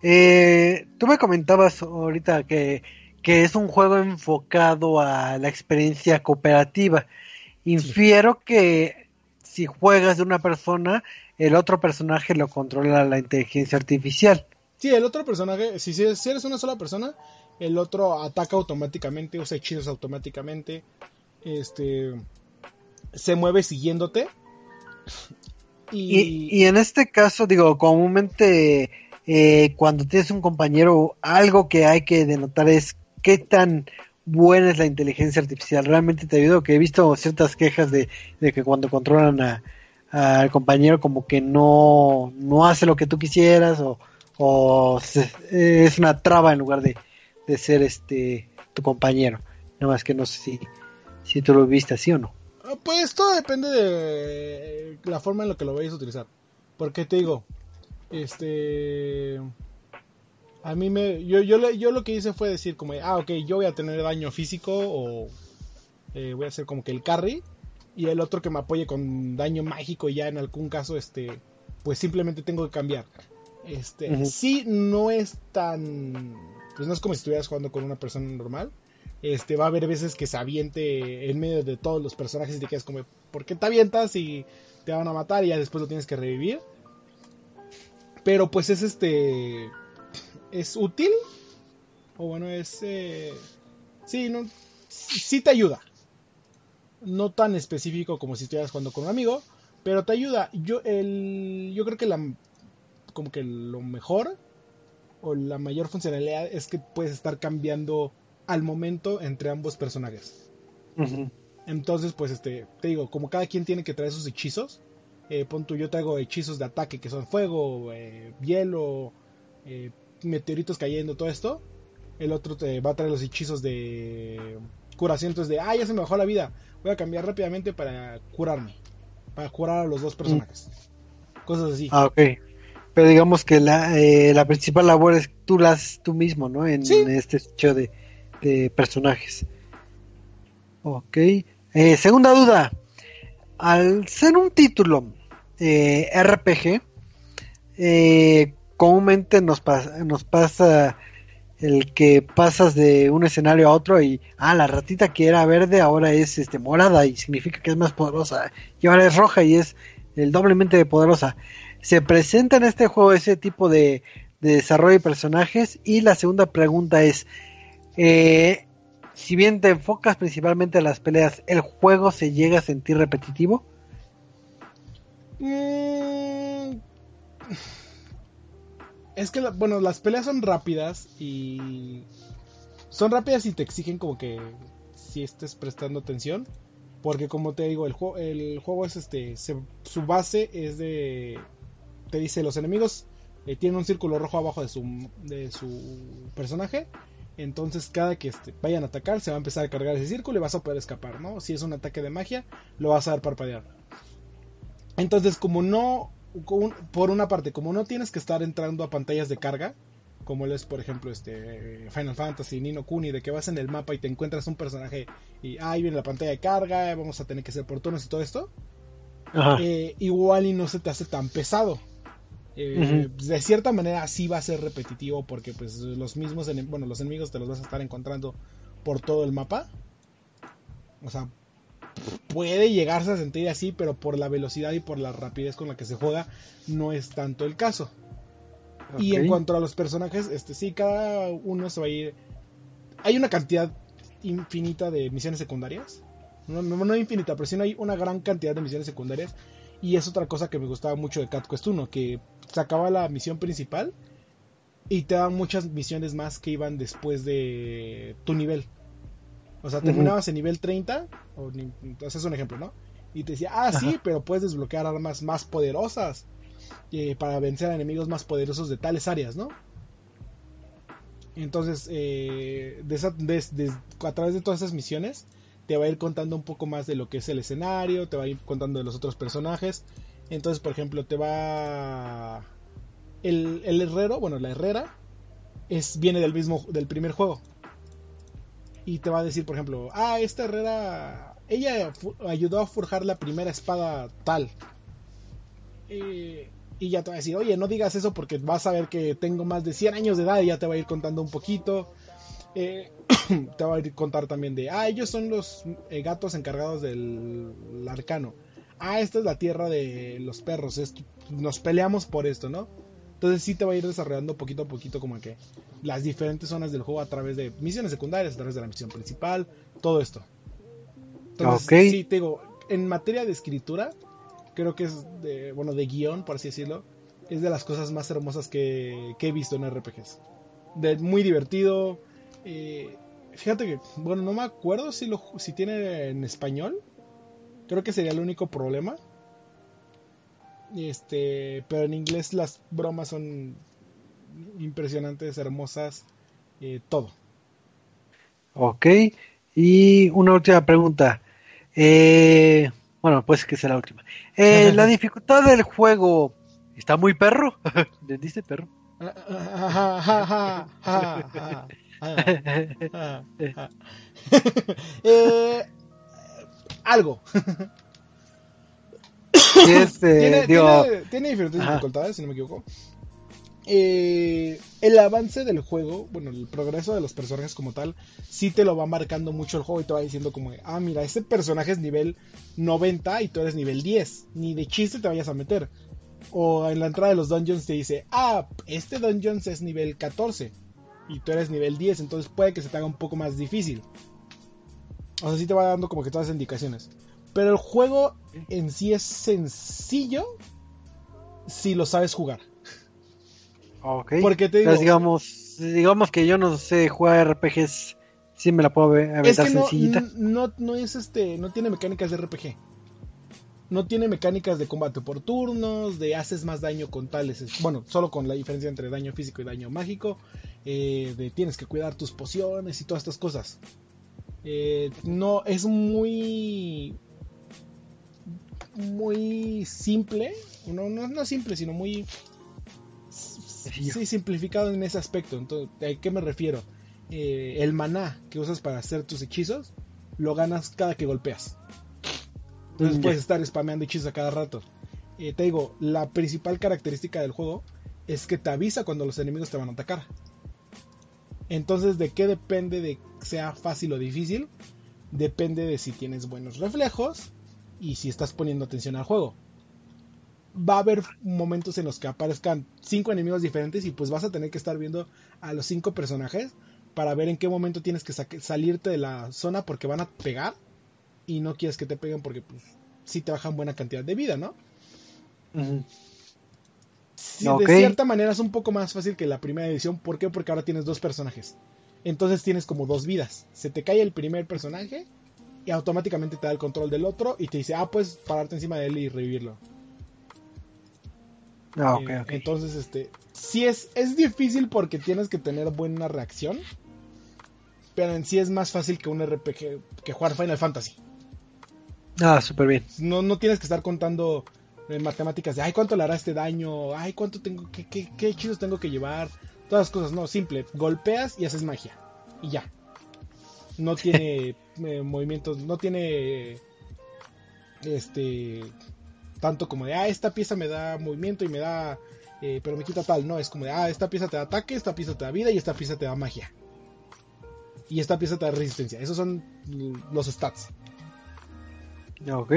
tú me comentabas ahorita que, que es un juego enfocado a la experiencia cooperativa. Infiero que si juegas de una persona, el otro personaje lo controla la inteligencia artificial. Sí, el otro personaje, si, si eres una sola persona, el otro ataca automáticamente, usa hechizos automáticamente, este, se mueve siguiéndote. Y, y, en este caso, digo, comúnmente eh, cuando tienes un compañero, algo que hay que denotar es qué tan buena es la inteligencia artificial. Realmente te ayudo que he visto ciertas quejas de, que cuando controlan a al compañero como que no, no hace lo que tú quisieras o, o es una traba en lugar de, de, ser este tu compañero. Nada más que no sé si, si tú lo viste así o no. Ah, pues todo depende de la forma en la que lo vayas a utilizar. Porque te digo, este a mí me. Yo, yo, yo lo que hice fue decir, como, ah, ok, yo voy a tener daño físico o eh, voy a hacer como que el carry. Y el otro que me apoye con daño mágico, y ya en algún caso, este. Pues simplemente tengo que cambiar. Este, sí, no es tan. Pues no es como si estuvieras jugando con una persona normal. Este, va a haber veces que se aviente en medio de todos los personajes y te quedas como, ¿por qué te avientas y te van a matar y ya después lo tienes que revivir? Pero pues es este es útil. O bueno, es... Eh, sí, no, sí te ayuda. No tan específico como si estuvieras jugando con un amigo. Pero te ayuda. Yo, el, yo creo que la, como que lo mejor o la mayor funcionalidad es que puedes estar cambiando al momento entre ambos personajes. Entonces, pues, este, te digo, como cada quien tiene que traer sus hechizos, eh, pon tú, yo traigo hechizos de ataque que son fuego, eh, hielo, eh, meteoritos cayendo, todo esto. El otro te va a traer los hechizos de curación, entonces de, ah, ya se me bajó la vida, voy a cambiar rápidamente para curarme, para curar a los dos personajes. Cosas así. Ah, ok. Pero digamos que la, eh, la principal labor es tú las tú mismo, ¿no? En, este hecho de, de, personajes. Ok. Eh, segunda duda. Al ser un título eh, RPG, comúnmente nos, pasa el que pasas de un escenario a otro y, ah, la ratita que era verde ahora es este morada y significa que es más poderosa. Y ahora es roja y es el doblemente poderosa. Se presenta en este juego ese tipo de, desarrollo de personajes y la segunda pregunta es, eh, si bien te enfocas principalmente en las peleas, ¿el juego se llega a sentir repetitivo? Mm, es que, bueno, las peleas son rápidas y... Son rápidas y te exigen como que si estés prestando atención. Porque como te digo, el, juego, el juego es este... su base es de... Te dice, los enemigos eh, tienen un círculo rojo abajo de su, de su personaje. Entonces cada que este, vayan a atacar se va a empezar a cargar ese círculo y vas a poder escapar, ¿no? Si es un ataque de magia, lo vas a dar parpadear. Entonces como no por una parte, como no tienes que estar entrando a pantallas de carga, como es por ejemplo este Final Fantasy, Nino Kuni, de que vas en el mapa y te encuentras un personaje y ahí viene la pantalla de carga, vamos a tener que ser por turnos y todo esto, eh, igual y no se te hace tan pesado. Eh, de cierta manera sí va a ser repetitivo porque pues los mismos bueno los enemigos te los vas a estar encontrando por todo el mapa. O sea puede llegarse a sentir así, pero por la velocidad y por la rapidez con la que se juega, no es tanto el caso. Y en cuanto a los personajes, este sí, cada uno se va a ir. Hay una cantidad infinita de misiones secundarias. No, no, infinita, pero sí no hay una gran cantidad de misiones secundarias. Y es otra cosa que me gustaba mucho de Cat Quest 1, que se acaba la misión principal y te dan muchas misiones más que iban después de tu nivel. O sea, terminabas en nivel 30, o, es un ejemplo, ¿no? Y te decía, ah, sí, pero puedes desbloquear armas más poderosas eh, para vencer a enemigos más poderosos de tales áreas, ¿no? Entonces, eh, a través de todas esas misiones, te va a ir contando un poco más de lo que es el escenario, te va a ir contando de los otros personajes. Entonces, por ejemplo, te va... El, el herrero, bueno, la herrera, es, viene del mismo, del primer juego y te va a decir, por ejemplo, ah, esta herrera, ella ayudó a forjar la primera espada tal. y ya te va a decir, oye, no digas eso porque vas a ver que tengo más de 100 años de edad y ya te va a ir contando un poquito. Eh, te va a ir contar también de, ah, ellos son los eh, gatos encargados del arcano. Ah, esta es la tierra de los perros, nos peleamos por esto, ¿no? Entonces sí te va a ir desarrollando poquito a poquito como que las diferentes zonas del juego a través de misiones secundarias, a través de la misión principal, todo esto. Entonces, sí, te digo, en materia de escritura, creo que es de, bueno, de guion, por así decirlo, es de las cosas más hermosas que, he visto en RPGs. De, muy divertido. Eh, fíjate que, bueno, no me acuerdo si, lo, si tiene en español. Creo que sería el único problema. Este, pero en inglés las bromas son impresionantes, hermosas, eh, todo. Ok, y una última pregunta. Eh, bueno, pues que sea la última. Eh, la dificultad del juego está muy perro. ¿Le dice perro? algo. Este, tiene, diferentes dificultades, si no me equivoco. Eh, el avance del juego, bueno, el progreso de los personajes como tal, sí te lo va marcando mucho el juego y te va diciendo como, ah, mira, ese personaje es nivel 90 y tú eres nivel 10, ni de chiste te vayas a meter. O en la entrada de los dungeons te dice, ah, este dungeons es nivel 14 y tú eres nivel 10, entonces puede que se te haga un poco más difícil. O sea, sí te va dando como que todas las indicaciones. Pero el juego en sí es sencillo si lo sabes jugar. Ok. Porque te digo- digamos, digamos que yo no sé jugar RPGs, sí me la puedo ve- Es aventar que no, sencillita. no, no es este, no tiene mecánicas de RPG. No tiene mecánicas de combate por turnos, de haces más daño con tales, es- bueno, solo con la diferencia entre daño físico y daño mágico, eh, de tienes que cuidar tus pociones y todas estas cosas. Eh, no, es muy, muy simple, no, no, no simple, sino muy, sí, simplificado en ese aspecto. Entonces, ¿a qué me refiero? Eh, el maná que usas para hacer tus hechizos lo ganas cada que golpeas. Entonces Mm, puedes estar spameando hechizos a cada rato. Eh, te digo, la principal característica del juego es que te avisa cuando los enemigos te van a atacar. Entonces, ¿de qué depende de que sea fácil o difícil? Depende de si tienes buenos reflejos y si estás poniendo atención al juego. Va a haber momentos en los que aparezcan cinco enemigos diferentes y pues vas a tener que estar viendo a los cinco personajes para ver en qué momento tienes que salirte de la zona porque van a pegar y no quieres que te peguen porque pues sí te bajan buena cantidad de vida, ¿no? Sí, Ok. De cierta manera es un poco más fácil que la primera edición. ¿Por qué? Porque ahora tienes dos personajes. Entonces tienes como dos vidas. Se te cae el primer personaje y automáticamente te da el control del otro y te dice, ah, pues pararte encima de él y revivirlo. Ah, ok, Eh, ok. Entonces, este, sí es, es difícil porque tienes que tener buena reacción. Pero en sí es más fácil que un RPG, que jugar Final Fantasy. Ah, súper bien. No, no tienes que estar contando eh, matemáticas de, ay, cuánto le hará este daño, ay, cuánto tengo, qué, qué, qué hechizos tengo que llevar. Todas las cosas, no, simple. Golpeas y haces magia. Y ya. No tiene eh, movimientos, no tiene este tanto como de, ah, esta pieza me da movimiento y me da, eh, pero me quita tal. No, es como de, ah, esta pieza te da ataque, esta pieza te da vida y esta pieza te da magia. Y esta pieza te da resistencia. Esos son los stats. Ok.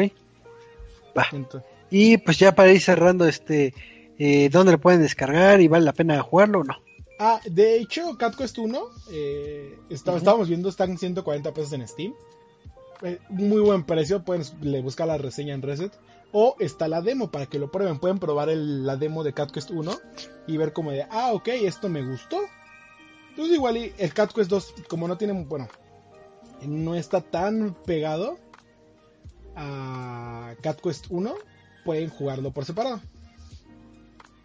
Va. Entonces, Y pues ya para ir cerrando, este, eh, ¿dónde lo pueden descargar y vale la pena jugarlo o no? Ah, de hecho, CatQuest 1, eh, está- estábamos viendo, están 140 pesos en Steam. Eh, muy buen precio, pueden le buscar la reseña en Reset. O está la demo para que lo prueben. Pueden probar el- la demo de CatQuest 1 y ver como de, ah, ok, esto me gustó. Entonces igual y el CatQuest 2, como no tiene, bueno, no está tan pegado a CatQuest 1, pueden jugarlo por separado.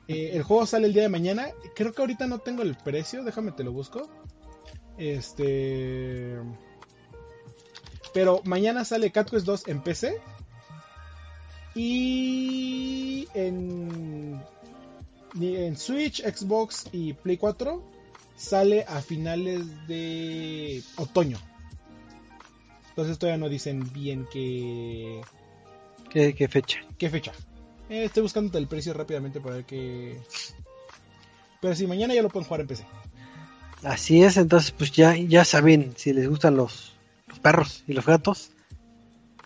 Eh, el juego sale el día de mañana. Creo que ahorita no tengo el precio. Déjame te lo busco. Este. Pero mañana sale CatQuest 2 en PC. Y en. En Switch, Xbox y Play 4 sale a finales de otoño. Entonces todavía no dicen bien qué, ¿Qué, qué fecha? ¿Qué fecha? Eh, estoy buscando el precio rápidamente para ver qué. Pero si mañana ya lo pueden jugar en PC. Así es, entonces pues ya, ya saben si les gustan los, los perros y los gatos.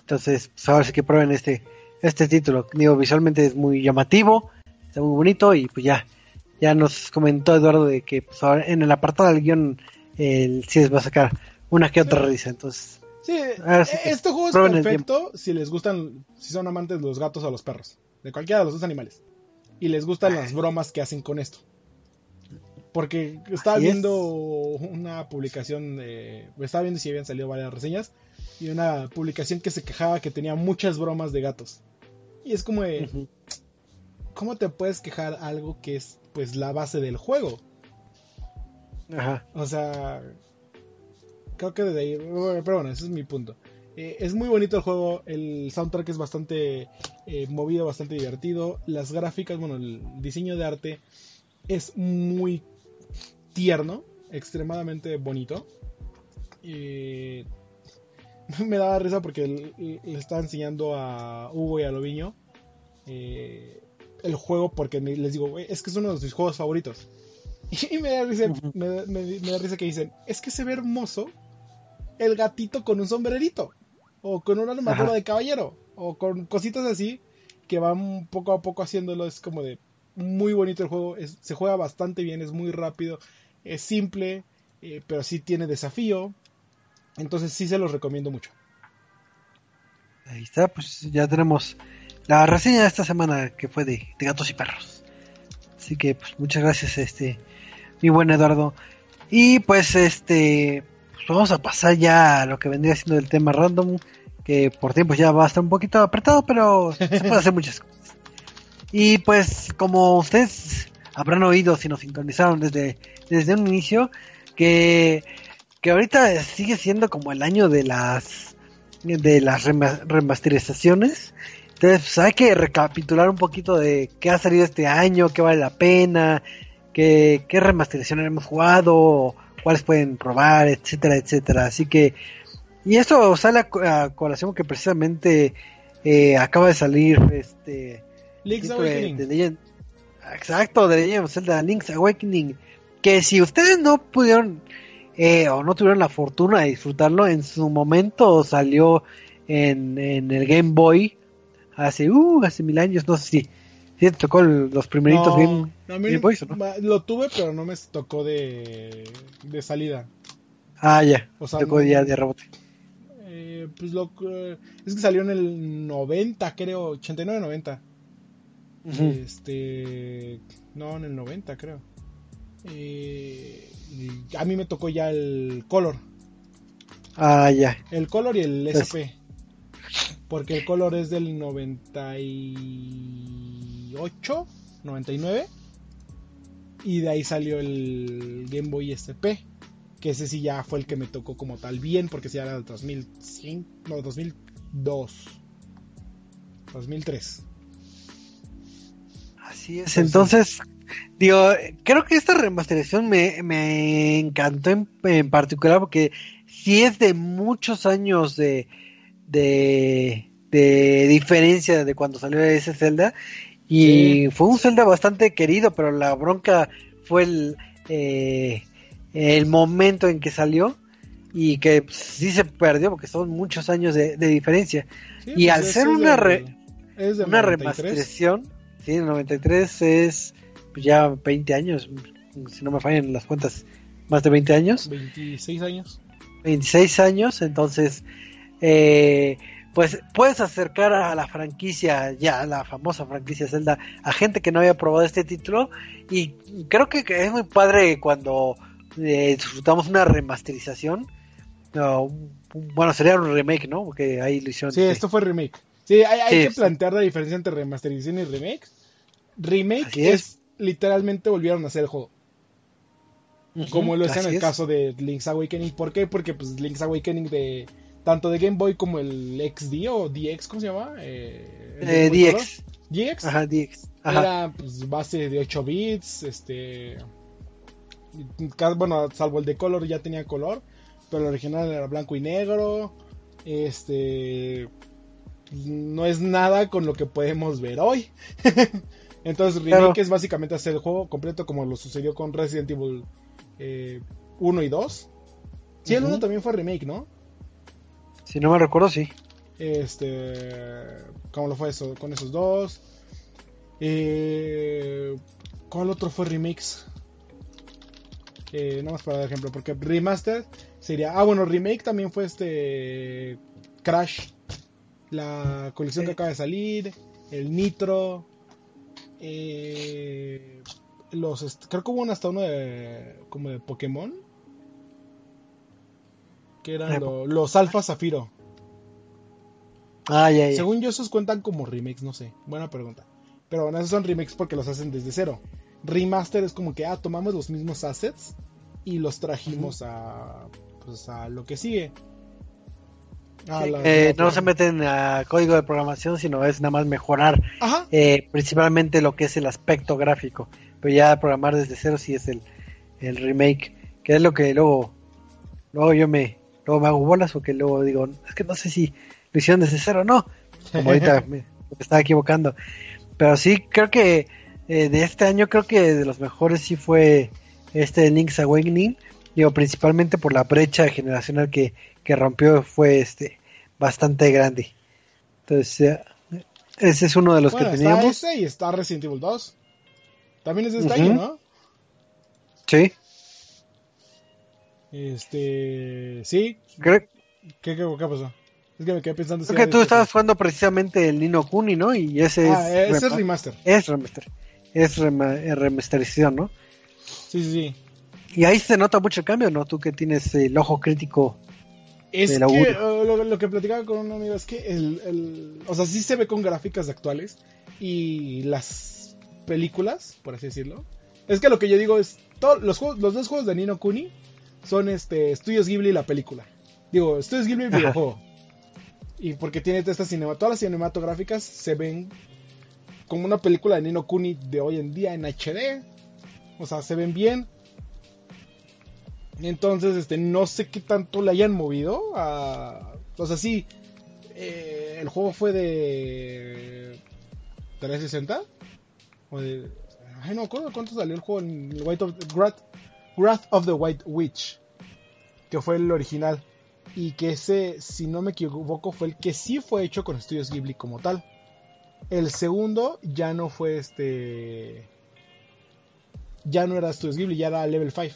Entonces, pues ahora sí que prueben este, este título. Digo, visualmente es muy llamativo, está muy bonito y pues ya, ya nos comentó Eduardo de que pues ahora en el apartado del guion el sí les va a sacar una que otra risa. Entonces, Sí, Ahora sí este juego es perfecto si les gustan, si son amantes de los gatos o los perros, de cualquiera de los dos animales. Y les gustan las bromas que hacen con esto. Porque estaba Así es. viendo una publicación, de, estaba viendo si habían salido varias reseñas, y una publicación que se quejaba que tenía muchas bromas de gatos. Y es como de, ¿cómo te puedes quejar algo que es pues la base del juego? ajá, O sea, creo que desde ahí, pero bueno, ese es mi punto. Eh, es muy bonito el juego, el soundtrack es bastante eh, movido, bastante divertido. Las gráficas, bueno, el diseño de arte es muy tierno, extremadamente bonito. Eh, me daba risa porque le, le estaba enseñando a Hugo y a Loviño el juego porque me- les digo, "Güey, es que es uno de mis juegos favoritos. Y me da risa, me da risa que dicen, es que se ve hermoso el gatito con un sombrerito, o con una armadura Ajá. de caballero, o con cositas así que van poco a poco haciéndolo. Es como de muy bonito el juego, es- se juega bastante bien, es muy rápido, es simple, eh, pero sí tiene desafío. Entonces sí se los recomiendo mucho. Ahí está, pues ya tenemos la reseña de esta semana que fue de, de gatos y perros. Así que pues muchas gracias este mi buen Eduardo. Y pues este vamos a pasar ya a lo que vendría siendo el tema random, que por tiempo ya va a estar un poquito apretado, pero se puede hacer muchas cosas. Y pues como ustedes habrán oído si nos sintonizaron desde, desde un inicio, que, que ahorita sigue siendo como el año de las de las rema- remasterizaciones. Entonces pues, hay que recapitular un poquito de qué ha salido este año, qué vale la pena, qué, qué remasterizaciones hemos jugado, cuáles pueden probar, etcétera, etcétera. Así que, y eso sale a, a colación que precisamente eh, acaba de salir este Link's de- Awakening. de Legend- exacto, de Legend of Zelda Link's Awakening. Que si ustedes no pudieron eh, o no tuvieron la fortuna de disfrutarlo, en su momento salió en, en el Game Boy hace, uh, hace mil años, no sé si, si te tocó el- los primeritos No, Game, mí Game Boys, ¿o no? lo tuve, pero no me tocó de, de salida. Ah, ya, O sea, tocó no- ya de rebote. Eh, pues lo que- es que salió en el 90, creo, 89-90. Ujú. Este. No, en el 90, creo. Eh, y a mí me tocó ya el Color. Ah, ya. El Color y el Pues- SP. Porque el Color es del 98, 99. Y de ahí salió el Game Boy SP. Que ese sí ya fue el que me tocó como tal bien. Porque sí era del 2005. No, 2002. 2003. Así es, sí. entonces, digo, creo que esta remasterización me, me encantó en, en particular porque sí es de muchos años de, de, de diferencia de cuando salió ese Zelda y fue un Zelda bastante querido, pero la bronca fue el, eh, el momento en que salió y que pues, sí se perdió porque son muchos años de, de diferencia. Sí, Y pues al ser una re- una 93. remasterización, sí, el 93 es pues, ya 20 años, si no me fallan las cuentas, más de 20 años, 26 años. 26 años, entonces, eh, pues puedes acercar a la franquicia, ya la famosa franquicia Zelda, a gente que no había probado este título y creo que, es muy padre cuando eh, disfrutamos una remasterización. No, bueno, sería un remake, ¿no? Porque lo hicieron. Sí, esto fue remake. Sí, hay, hay Sí, que sí. plantear la diferencia entre remasterización y remake. Remake es. es. literalmente volvieron a hacer el juego. Como lo es en el es. caso de Link's Awakening. ¿Por qué? Porque pues Link's Awakening de tanto de Game Boy como el XD o DX, ¿cómo se llama? Eh, Eh, DX. Color. DX. Ajá, DX. Ajá. Era pues, base de 8 bits, este... Bueno, salvo el de color ya tenía color, pero el original era blanco y negro. Este... No es nada con lo que podemos ver hoy. Entonces remake Claro. es básicamente hacer el juego completo como lo sucedió con Resident Evil eh, 1 y 2. Sí, el Ujú. 1 también fue remake, ¿no? Si no me recuerdo, sí. Este. ¿Cómo lo fue eso? Con esos dos. Eh, ¿Cuál otro fue remix? Eh, nada más para dar ejemplo, porque remaster sería. Ah, bueno, remake también fue este. Crash. La colección que acaba de salir. El Nitro. eh, los. Creo que hubo hasta uno de. Como de Pokémon. Que eran De lo- los Alfa Zafiro. Ah, ya, ya. Según yo, esos cuentan como remakes, no sé. Buena pregunta. Pero bueno, esos son remakes porque los hacen desde cero. Remaster es como que, ah, tomamos los mismos assets y los trajimos a, pues, a lo que sigue. Sí, eh, no se meten a código de programación, sino es nada más mejorar Ajá. eh, principalmente lo que es el aspecto gráfico. Pero ya programar desde cero sí es el, el remake, que es lo que luego, luego yo me, luego me hago bolas porque luego digo, es que no sé si lo hicieron desde cero o no. Como ahorita me, me estaba equivocando. Pero sí, creo que eh, de este año, creo que de los mejores sí fue este Link's Awakening. Digo, principalmente por la brecha generacional que, que rompió, fue este bastante grande. Entonces, eh, ese es uno de los bueno, que está teníamos. ese y está Resident Evil 2. También es de este Ujú. año, ¿no? Sí, Este. Sí. ¿Qué, qué, qué pasó? Es que me quedé pensando. Creo que tú estabas jugando precisamente el Nino Kuni, ¿no? Y ese ah, es. ese es remaster. Es remaster. Es rema remasterización, ¿no? Sí, sí, sí. Y ahí se nota mucho el cambio, ¿no? Tú que tienes el ojo crítico. Es que uh, lo, lo, que platicaba con un amigo es que el, el, O sea, sí se ve con gráficas actuales. Y las películas, por así decirlo. Es que lo que yo digo es. Todos los, juegos, los dos juegos de Nino Kuni son este Studios Ghibli y la película. Digo, Studios Ghibli el videojuego. Y porque tiene estas cinema, todas las cinematográficas se ven como una película de Nino Kuni de hoy en día en HD. O sea, se ven bien. Entonces, este, no sé qué tanto le hayan movido. A... O sea, sí. Eh, el juego fue de. 360. O de. Ay, no, ¿cuánto salió el juego en White of, Wrath of the White Witch? Que fue el original y que ese, si no me equivoco, fue el que sí fue hecho con estudios Ghibli como tal. El segundo ya no fue este. Ya no era Studios Ghibli, ya era Level 5.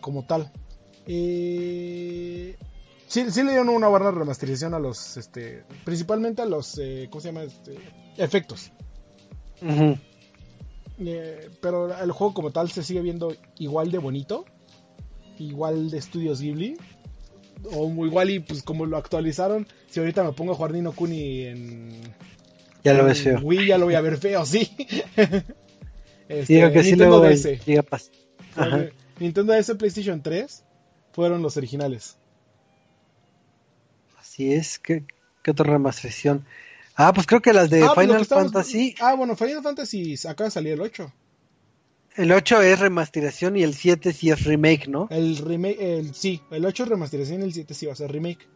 Como tal. Eh, sí, sí le dieron una de remasterización a los. Este, principalmente a los. Eh, ¿Cómo se llama? Este, efectos. Eh, pero el juego como tal se sigue viendo igual de bonito. Igual de estudios Ghibli o igual y pues como lo actualizaron, si ahorita me pongo a jugar Nino Kuni en, ya lo ves feo. Wii ya lo voy a ver feo, sí. este, sí, que Nintendo DS. Nintendo DS PlayStation 3 fueron los originales. Así es, ¿qué, qué otra remasterización? Ah, pues creo que las de ah, pues Final Fantasy. Ah, bueno, Final Fantasy acaba de salir el 8. El 8 es remasterización y el 7 sí es remake, ¿no? El remake, el, sí, el 8 es remasterización y el 7 sí va a ser remake.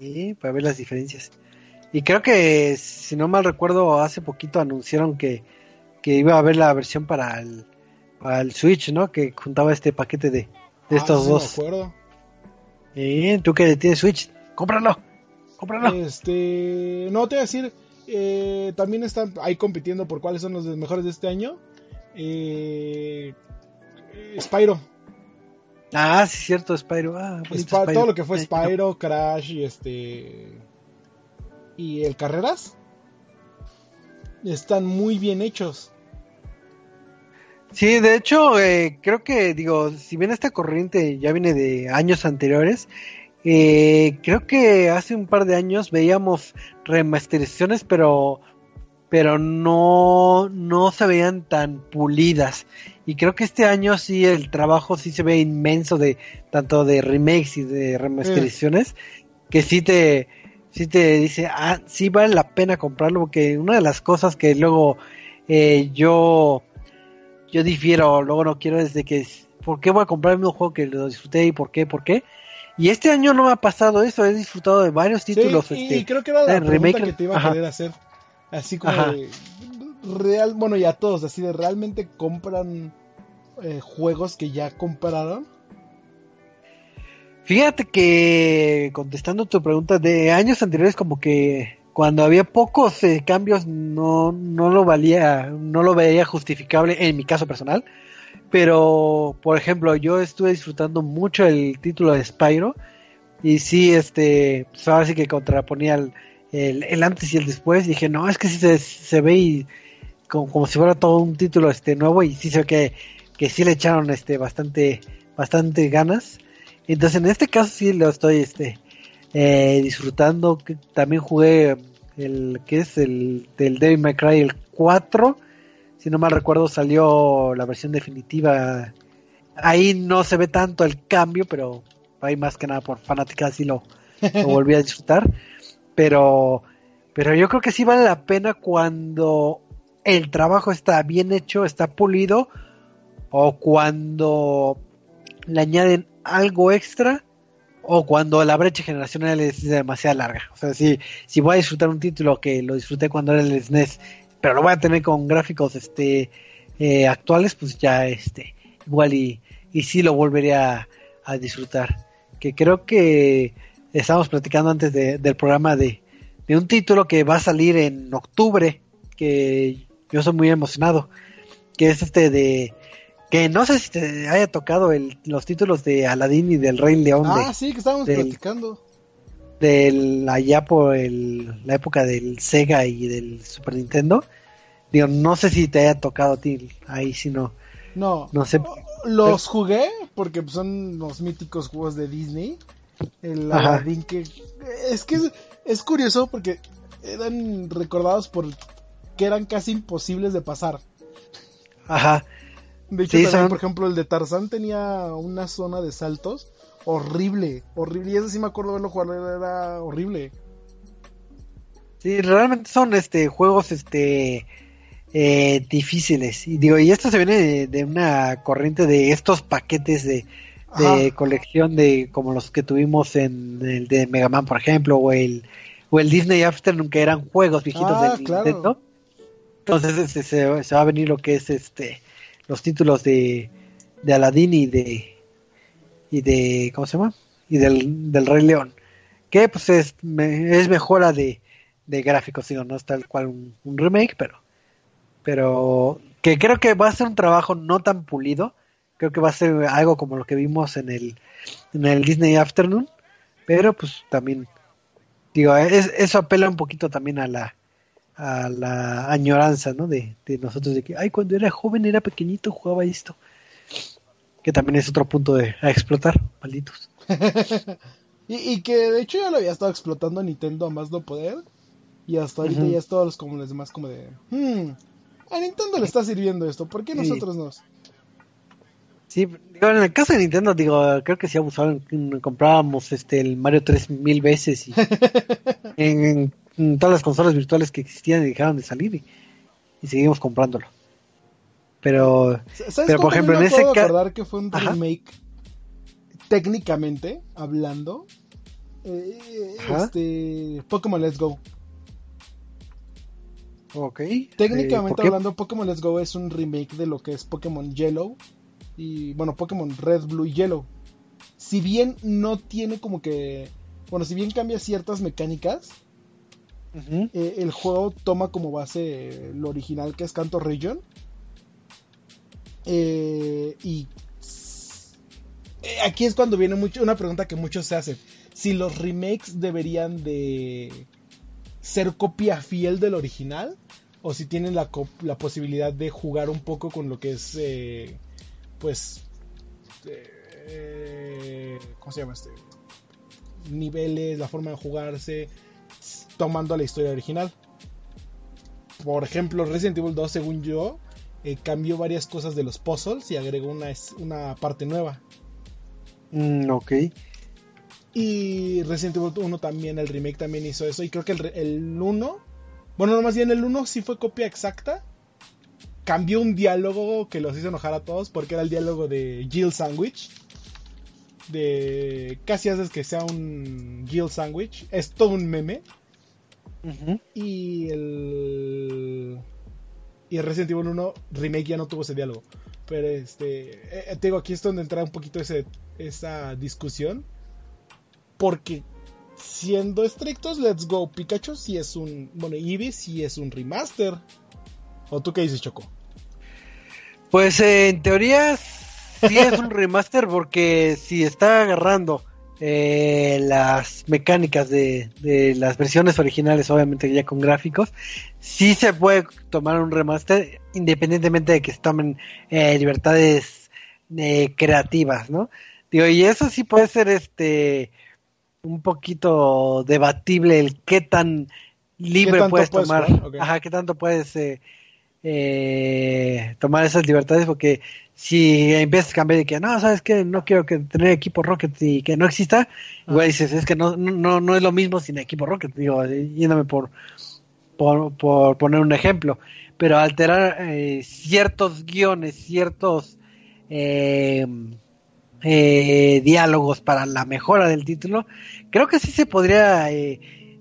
Sí, para ver las diferencias. Y creo que, si no mal recuerdo, hace poquito anunciaron que, iba a haber la versión para el, para el Switch, ¿no? Que juntaba este paquete de, de ah, estos dos. Sí, me acuerdo. ¿Y tú que tienes Switch, cómpralo, cómpralo. Este, no te voy a decir, eh, también están ahí compitiendo por cuáles son los mejores de este año eh, Spyro. Ah, sí, cierto, Spyro. Ah, Todo lo que fue Spyro, Crash y este. Y el Carreras. Están muy bien hechos. Sí, de hecho, eh, creo que, digo, si bien esta corriente ya viene de años anteriores, eh, creo que hace un par de años veíamos remasterizaciones, pero pero no, no se veían tan pulidas. Y creo que este año sí el trabajo sí se ve inmenso de tanto de remakes y de remasterizaciones, que sí te, sí te dice, ah, sí vale la pena comprarlo, porque una de las cosas que luego eh, yo, yo difiero, luego no quiero es de que, ¿por qué voy a comprar el mismo juego que lo disfruté y por qué, por qué? Y este año no me ha pasado eso, he disfrutado de varios títulos. y este, creo que era la pregunta que te iba a querer hacer. Así como real, bueno, ya todos, así de realmente compran eh, juegos que ya compraron. Fíjate que contestando tu pregunta de años anteriores como que cuando había pocos eh, cambios no, no lo valía, no lo veía justificable en mi caso personal. Pero, por ejemplo, yo estuve disfrutando mucho el título de Spyro. Y sí, este, pues ahora sí que contraponía el, el, antes y el después. dije, no, es que sí se, se ve como, si fuera todo un título este nuevo y sí se ve que, que sí le echaron este bastante, bastante ganas. Entonces en este caso sí lo estoy este eh, disfrutando. También jugué el que es el del Devil May Cry el 4. Si no mal recuerdo salió la versión definitiva. Ahí no se ve tanto el cambio, pero ahí más que nada por fanática sí lo, lo volví a disfrutar pero, pero yo creo que sí vale la pena cuando el trabajo está bien hecho, está pulido, o cuando le añaden algo extra, o cuando la brecha generacional es demasiado larga. O sea, si, si voy a disfrutar un título que lo disfruté cuando era el SNES, pero lo voy a tener con gráficos este eh, actuales, pues ya este igual y, y sí lo volvería a disfrutar. Que creo que estábamos platicando antes del programa de, un título que va a salir en octubre, que yo soy muy emocionado, que es este de que no sé si te haya tocado el, los títulos de Aladdin y del Rey León. Ah, sí, que estábamos platicando. del allá por el, la época del Sega y del Super Nintendo. Digo, no sé si te haya tocado a ti ahí, si no. No, No sé. los jugué porque son los míticos juegos de Disney. El. Aladdin que es que es, es curioso porque eran recordados por que eran casi imposibles de pasar. Ajá. De hecho, Sí, también, son- por ejemplo, el de Tarzán tenía una zona de saltos horrible, horrible. Y ese sí me acuerdo de verlo jugar, era horrible. Sí, realmente son este juegos este eh, difíciles. Y digo, y esto se viene de, de una corriente de estos paquetes de, colección de como los que tuvimos en el de Mega Man, por ejemplo, o el o el Disney Afternoon que eran juegos viejitos Ah, del claro. Nintendo. Entonces este, se, se va a venir lo que es este los títulos de, de Aladdin y de y de ¿cómo se llama? y del, del Rey León. Que pues es, me- es mejora de, de gráficos, digo, no es tal cual un, un remake, pero pero que creo que va a ser un trabajo no tan pulido, creo que va a ser algo como lo que vimos en el en el Disney Afternoon, pero pues también digo, es- eso apela un poquito también a la a la añoranza, ¿no? De, de nosotros de que, ay, cuando era joven, era pequeñito, jugaba esto. Que también es otro punto de a explotar, malditos. Y, y que de hecho ya lo había estado explotando Nintendo a más no poder. Y hasta ahorita ya es todos los como los demás como de... Hmm, a Nintendo le está sirviendo esto, ¿por qué Sí. nosotros no? Sí, digo, en el caso de Nintendo, digo, creo que sí abusaron, mm, comprábamos este el Mario 3 mil veces y en, todas las consolas virtuales que existían y dejaron de salir y, y seguimos comprándolo. Pero ¿Sabes Pero, por ejemplo, en ese puedo ca- acordar que fue un Ajá. remake técnicamente hablando? Eh, este Pokémon Let's Go. Ok, Técnicamente eh, hablando, Pokémon Let's Go es un remake de lo que es Pokémon Yellow y bueno, Pokémon Red, Blue y Yellow. Si bien no tiene como que, bueno, si bien cambia ciertas mecánicas, eh, el juego toma como base lo original que es Canto Region. Eh, y eh, aquí es cuando viene mucho, una pregunta que muchos se hacen. Si los remakes deberían de ser copia fiel del original o si tienen la, la posibilidad de jugar un poco con lo que es, eh, pues, eh, ¿cómo se llama este? Niveles, la forma de jugarse, tomando la historia original. Por ejemplo, Resident Evil 2, según yo, eh, cambió varias cosas de los puzzles y agregó una, una parte nueva. mm, ok, Y Resident Evil 1 también, el remake también hizo eso. Y creo que el, el 1, bueno, no más bien el 1 sí fue copia exacta. Cambió un diálogo que los hizo enojar a todos porque era el diálogo de Jill Sandwich. De casi haces que sea un Jill Sandwich. Es todo un meme. Y el. Y Resident Evil 1 Remake ya no tuvo ese diálogo. Pero este. eh, eh, te digo, aquí es donde entra un poquito ese, esa discusión. Porque siendo estrictos, Let's Go Pikachu sí es un. Bueno, Eevee sí es un remaster. ¿O tú qué dices, Choco? Pues eh, en teoría sí es un remaster porque si está agarrando eh, las mecánicas de, de las versiones originales, obviamente ya con gráficos, sí se puede tomar un remaster independientemente de que se tomen eh, libertades eh, creativas, ¿no? Digo, y eso sí puede ser este un poquito debatible el qué tan libre puedes puedes tomar, ajá, qué tanto puedes eh, eh, tomar esas libertades porque si empiezas a cambiar de que no, sabes que no quiero que tener equipo Rocket y que no exista, igual dices, es que no, no, no es lo mismo sin equipo Rocket, digo, eh, yéndome por, por, por poner un ejemplo, pero alterar eh, ciertos guiones, ciertos eh, eh, diálogos para la mejora del título, creo que sí se podría eh,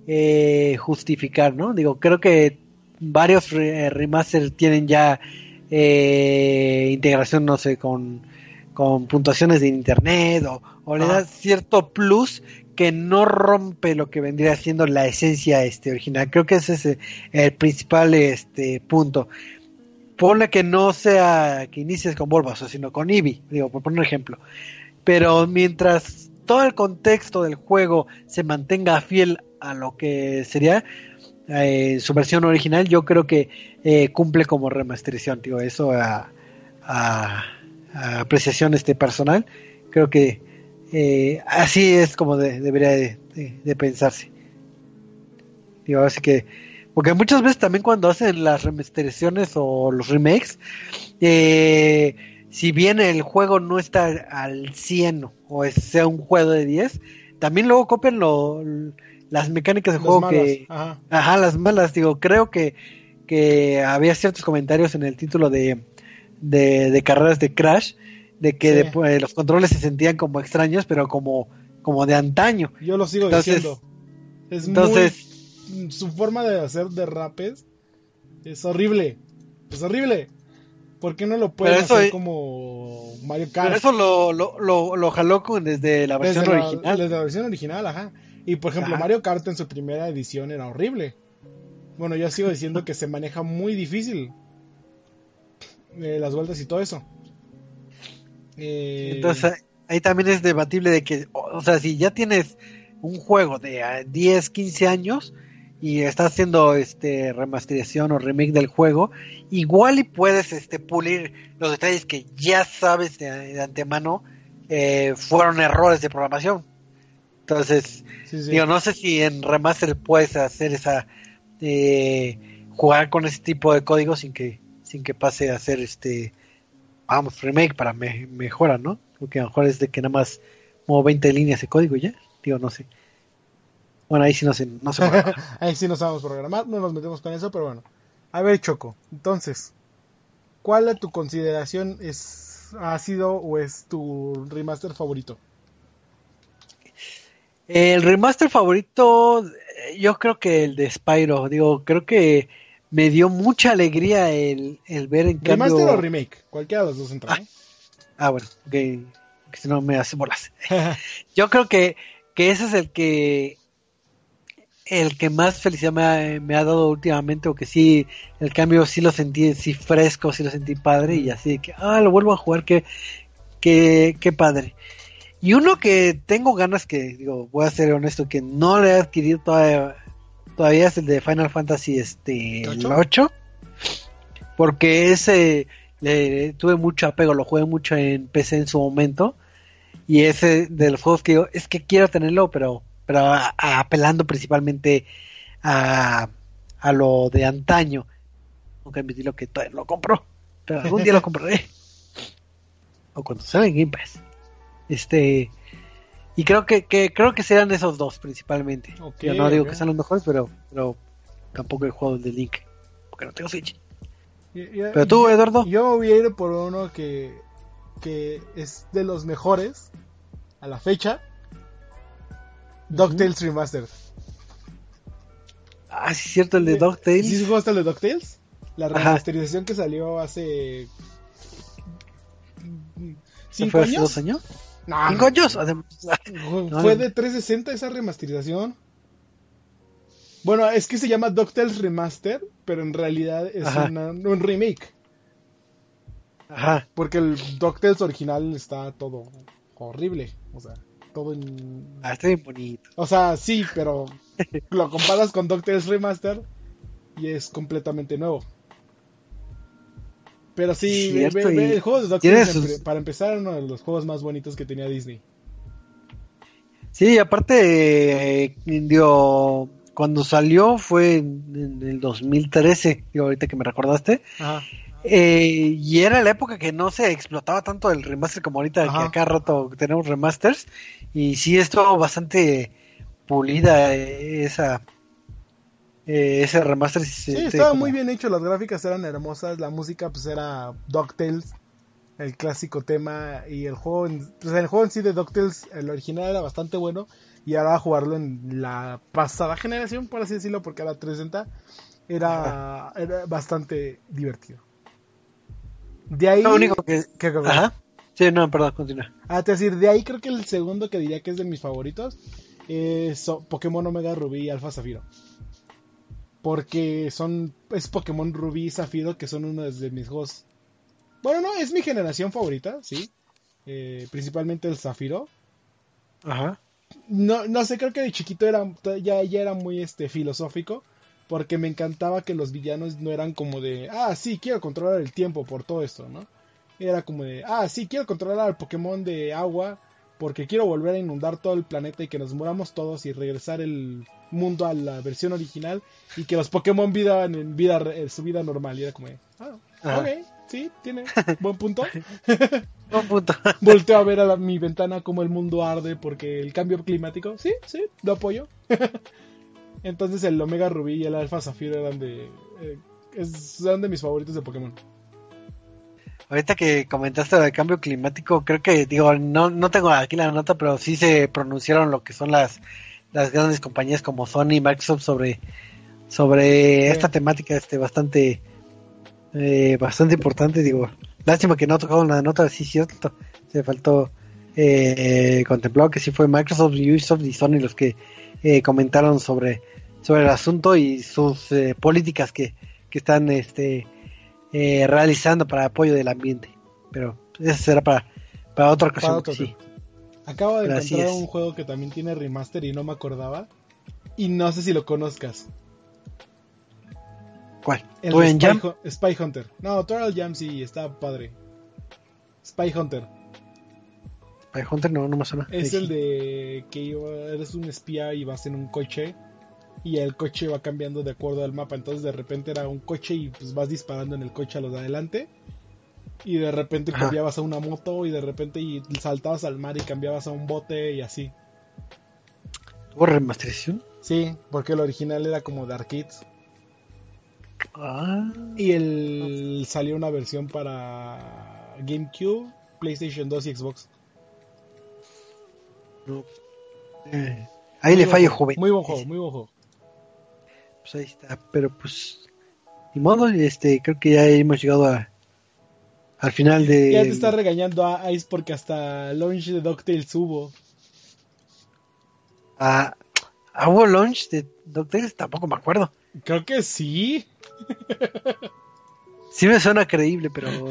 eh, justificar, ¿no? Digo, creo que varios re- remaster tienen ya eh, integración, no sé, con, con puntuaciones de internet o, o le da cierto plus que no rompe lo que vendría siendo la esencia este original. Creo que ese es eh, el principal este punto. Pone que no sea que inicies con Bulbasaur, sino con Eevee, digo, por poner un ejemplo. Pero mientras todo el contexto del juego se mantenga fiel a lo que sería eh, su versión original, yo creo que eh, cumple como remasterización, digo, eso a, a- apreciación este personal, creo que eh, así es como de- debería de, de- de pensarse. Digo, así que, porque muchas veces también cuando hacen las remasterizaciones o los remakes, eh, si bien el juego no está al 100 o sea un juego de 10, también luego copian lo- las mecánicas de juego malas, que... ajá. Ajá, las malas, digo, creo que, que había ciertos comentarios en el título de, de, de carreras de Crash, de que Sí. después los controles se sentían como extraños, pero como, como de antaño. Yo lo sigo Entonces- diciendo. Es entonces- muy. Su forma de hacer derrapes es horrible. Es horrible. ¿Por qué no lo pueden eso hacer como Mario Kart? Pero eso lo, lo, lo, lo jaló con, desde la versión desde, la, original. desde la versión original, ajá. Y por ejemplo, Ajá. Mario Kart en su primera edición era horrible. Bueno, yo sigo diciendo que se maneja muy difícil. eh, las vueltas y todo eso. Eh, Entonces ahí- también es debatible de que, o o sea, si ya tienes un juego de ah, 10, 15 años y estás haciendo este remasterización o remake del juego, igual y puedes este pulir los detalles que ya sabes de, de antemano eh, fueron errores de programación. Entonces, sí, sí. digo, no sé si en remaster puedes hacer esa eh, jugar con ese tipo de código sin que sin que pase a ser este vamos remake para me, mejora, ¿no? Porque a lo mejor es de que nada más muevo 20 líneas de código ya, digo, no sé. Bueno, ahí sí no sé, no sé. Ahí sí no sabemos programar, no nos metemos con eso, pero bueno. A ver, Choco, entonces, ¿cuál de tu consideración es ha sido o es tu remaster favorito? El remaster favorito, eh, yo creo que el de Spyro, digo, creo que me dio mucha alegría el, el ver en ¿Remaster cambio... o remake? Cualquiera de los dos entra, ¿no? Ah, bueno, que, que si no me hace bolas. Yo creo que, que ese es el que el que más felicidad me ha, me ha dado últimamente, o que sí, el cambio sí lo sentí sí fresco, sí lo sentí padre, y así que, ah, lo vuelvo a jugar, que, que, qué padre. Y uno que tengo ganas que, digo, voy a ser honesto, que no le he adquirido todavía, todavía es el de Final Fantasy este, el ¿Ocho? 8, porque ese le tuve mucho apego, lo jugué mucho en PC en su momento, y ese de los juegos que digo, es que quiero tenerlo, pero, pero a- a- apelando principalmente a, a lo de antaño. Nunca admití lo que todavía lo compro, pero algún día lo compraré. O cuando salga en Game Pass. Este, y creo que, que creo que serán esos dos principalmente. Ok, Yo no digo que sean los mejores, pero, pero tampoco he jugado el de Link, porque no tengo Switch. Y- Pero tú, Eduardo. Yo voy a ir por uno que, que es de los mejores a la fecha. DuckTales Remastered. Ah, sí, es cierto, el de DuckTales. ¿Sí jugaste el de DuckTales? La Ajá. remasterización que salió hace... ¿Eso ¿Cinco años? dos años? No, ¿Cinco años? Además, Fue No, fue de 360 esa remasterización. Bueno, es que se llama DuckTales Remaster, pero en realidad es una- un remake. Ajá. Porque el DuckTales original está todo horrible. O sea, todo en... Ah, está bien bonito. O sea, sí, pero lo comparas con DuckTales Remaster y es completamente nuevo. Pero sí, Cierto, ve- el juego de DuckTales, sus- para empezar, era uno de los juegos más bonitos que tenía Disney. Sí, aparte, eh, digo, cuando salió fue en, en el 2013, digo, ahorita que me recordaste, Ajá. Eh, y era la época que no se explotaba tanto el remaster como ahorita, Ajá. que a cada rato tenemos remasters, y sí estuvo bastante pulida eh, esa eh, ese remaster. Sí, este, estaba como- muy bien hecho, las gráficas eran hermosas, la música pues era DuckTales, el clásico tema, y el juego, en, pues, el juego en sí de DuckTales, el original era bastante bueno, y ahora jugarlo en la pasada generación, por así decirlo, porque era 360, era, era bastante divertido. De ahí... Lo único que... ¿Qué, qué, qué? Ajá. Sí, no, perdón, continúa. Ah, te decir, de ahí creo que el segundo que diría que es de mis favoritos es so- Pokémon Omega Rubí y Alfa Zafiro. Porque son. Es Pokémon Rubí y Zafiro que son uno de mis juegos. Bueno, no, es mi generación favorita, sí. Eh, principalmente el Zafiro. Ajá. No, no sé, creo que de chiquito era, ya, ya era muy este, filosófico. Porque me encantaba que los villanos no eran como de, ah, sí, quiero controlar el tiempo por todo esto, ¿no? Era como de, ah, sí, quiero controlar al Pokémon de agua porque quiero volver a inundar todo el planeta y que nos muramos todos y regresar el mundo a la versión original y que los Pokémon vivan en vida, en su vida normal. Y era como de, ah, ok, sí, tiene buen punto. Buen punto. Volteo a ver a la- mi ventana como el mundo arde porque el cambio climático, sí, sí, lo apoyo. Entonces el Omega Rubí y el Alpha Zafiro eran de, eh, eran de mis favoritos de Pokémon. Ahorita que comentaste lo del cambio climático, creo que, digo, no, no tengo aquí la nota, pero sí se pronunciaron lo que son las, las grandes compañías como Sony y Microsoft sobre, sobre Sí. esta temática este bastante eh, bastante importante, digo. Lástima que no tocaron la nota, sí, cierto. Se faltó eh, contemplado que sí fue Microsoft, Ubisoft y Sony los que eh, comentaron sobre, sobre el asunto y sus eh, políticas que, que están este eh, realizando para apoyo del ambiente. Pero eso será para, para otra ocasión. otro sí. Acabo de Pero encontrar un juego que también tiene remaster y no me acordaba. Y no sé si lo conozcas. ¿Cuál? El ¿Tú de en Spy, Jam? Spy Hunter. No, Total Jam sí, está padre. Spy Hunter. Hunter no, no me suena. Es el de que eres un espía y vas en un coche y el coche va cambiando de acuerdo al mapa. Entonces de repente era un coche y pues vas disparando en el coche a los de adelante. Y de repente Ajá. cambiabas a una moto y de repente y saltabas al mar y cambiabas a un bote y así. ¿Tuvo remasterización? Sí, porque el original era como de arcades. Ah, Y el salió una versión para GameCube, PlayStation 2 y Xbox. No. Eh, ahí Muy le juego, joven. Muy buen juego, muy buen juego. Pues ahí está, pero pues ni modo, este, creo que ya hemos llegado a, al final de Ya te está regañando a Ice porque hasta launch de DuckTales hubo. a, a hubo launch de DuckTales, tampoco me acuerdo. Creo que sí. Sí me suena creíble, pero no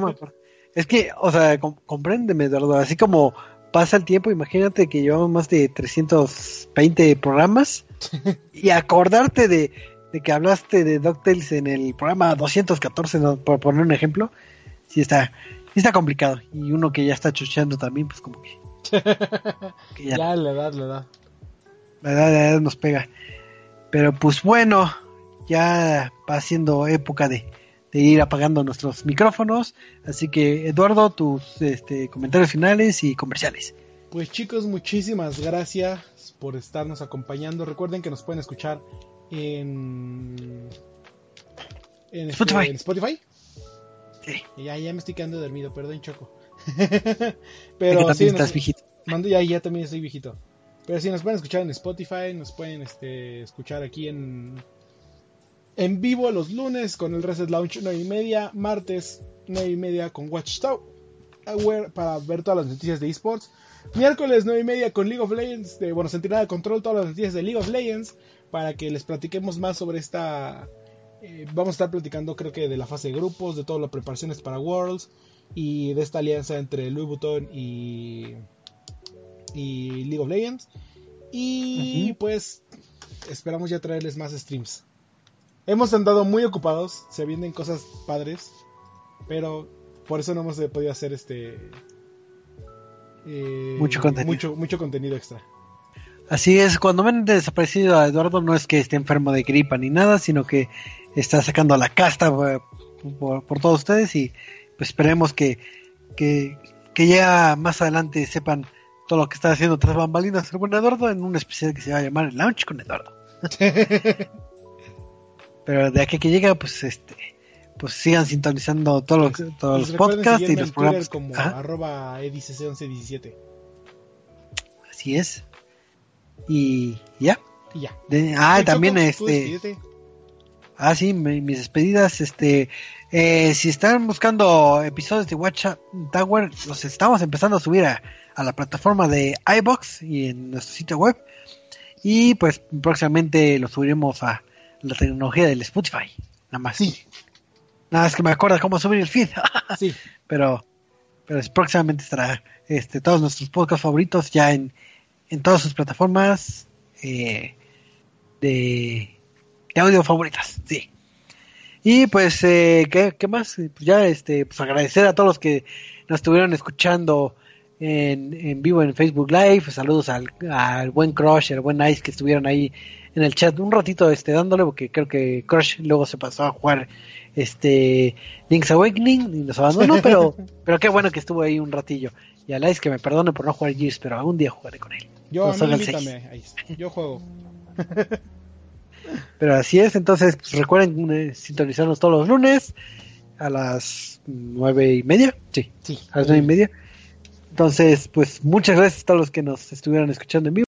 me acuerdo. Es que, o sea, com- compréndeme, Eduardo, así como pasa el tiempo, imagínate que llevamos más de 320 programas y acordarte de, de que hablaste de DuckTales en el programa 214, ¿no? por poner un ejemplo, sí está, sí está complicado. Y uno que ya está chucheando también, pues como que, que ya, Ya la edad, la edad. la edad, la edad nos pega. Pero pues bueno, ya va siendo época de, de ir apagando nuestros micrófonos. Así que Eduardo, tus este, comentarios finales y comerciales. Pues chicos, muchísimas gracias por estarnos acompañando. Recuerden que nos pueden escuchar en, en, este, Spotify. en Spotify. Sí, Ya, ya me estoy quedando dormido, perdón, Choco. Pero también sí, estás nos, viejito. mando, ya, ya también estoy viejito. Pero sí, nos pueden escuchar en Spotify, nos pueden este, escuchar aquí en, en vivo los lunes con el Reset Launch 9 y media, martes 9 y media con Watchtower para ver todas las noticias de esports. Miércoles 9 y media con League of Legends, de, bueno, Centinela de Control, todas las noticias de League of Legends, para que les platiquemos más sobre esta... eh, vamos a estar platicando creo que de la fase de grupos, de todas las preparaciones para Worlds y de esta alianza entre Louis Vuitton y, y League of Legends. Y pues esperamos ya traerles más streams. Hemos andado muy ocupados, se vienen cosas padres, pero por eso no hemos podido hacer este eh, Mucho contenido. mucho, mucho contenido extra. Así es, cuando ven desaparecido a Eduardo no es que esté enfermo de gripa ni nada, sino que está sacando la casta eh, por, por todos ustedes y pues esperemos que, que, que ya más adelante sepan todo lo que está haciendo tras bambalinas el buen Eduardo en un especial que se va a llamar el Launch con Eduardo. Pero de aquí que llega, pues este pues sigan sintonizando todos los, todos Pues los recuerden podcasts y los programas. Como Ajá, arroba edic1117. así es. Y ya. Y ya. De- ah, también Choco, este. Ah, sí, mi- mis despedidas, este, eh, si están buscando episodios de Watch Tower, los estamos empezando a subir a, a la plataforma de iBox y en nuestro sitio web. Y pues próximamente lo subiremos a la tecnología del Spotify. Nada más. Sí. Nada más que me acuerdas cómo subir el feed. Sí. pero, pero es- próximamente estará este, todos nuestros podcasts favoritos ya en, en todas sus plataformas eh, de, de audio favoritas, sí. Y pues, eh, ¿qué, qué más? Pues ya, este, pues agradecer a todos los que nos estuvieron escuchando en, en vivo en Facebook Live. Saludos al, al buen Crush, al buen Ice que estuvieron ahí en el chat un ratito este dándole porque creo que Crush luego se pasó a jugar este Link's Awakening y nos abandonó, pero pero qué bueno que estuvo ahí un ratillo. Y a Ice que me perdone por no jugar Gears, pero algún día jugaré con él. Yo, No Ice. Yo juego. Pero así es, entonces pues, recuerden eh, sintonizarnos todos los lunes a las nueve y media, sí, Sí. a las nueve y media. Entonces, pues muchas gracias a todos los que nos estuvieron escuchando en vivo.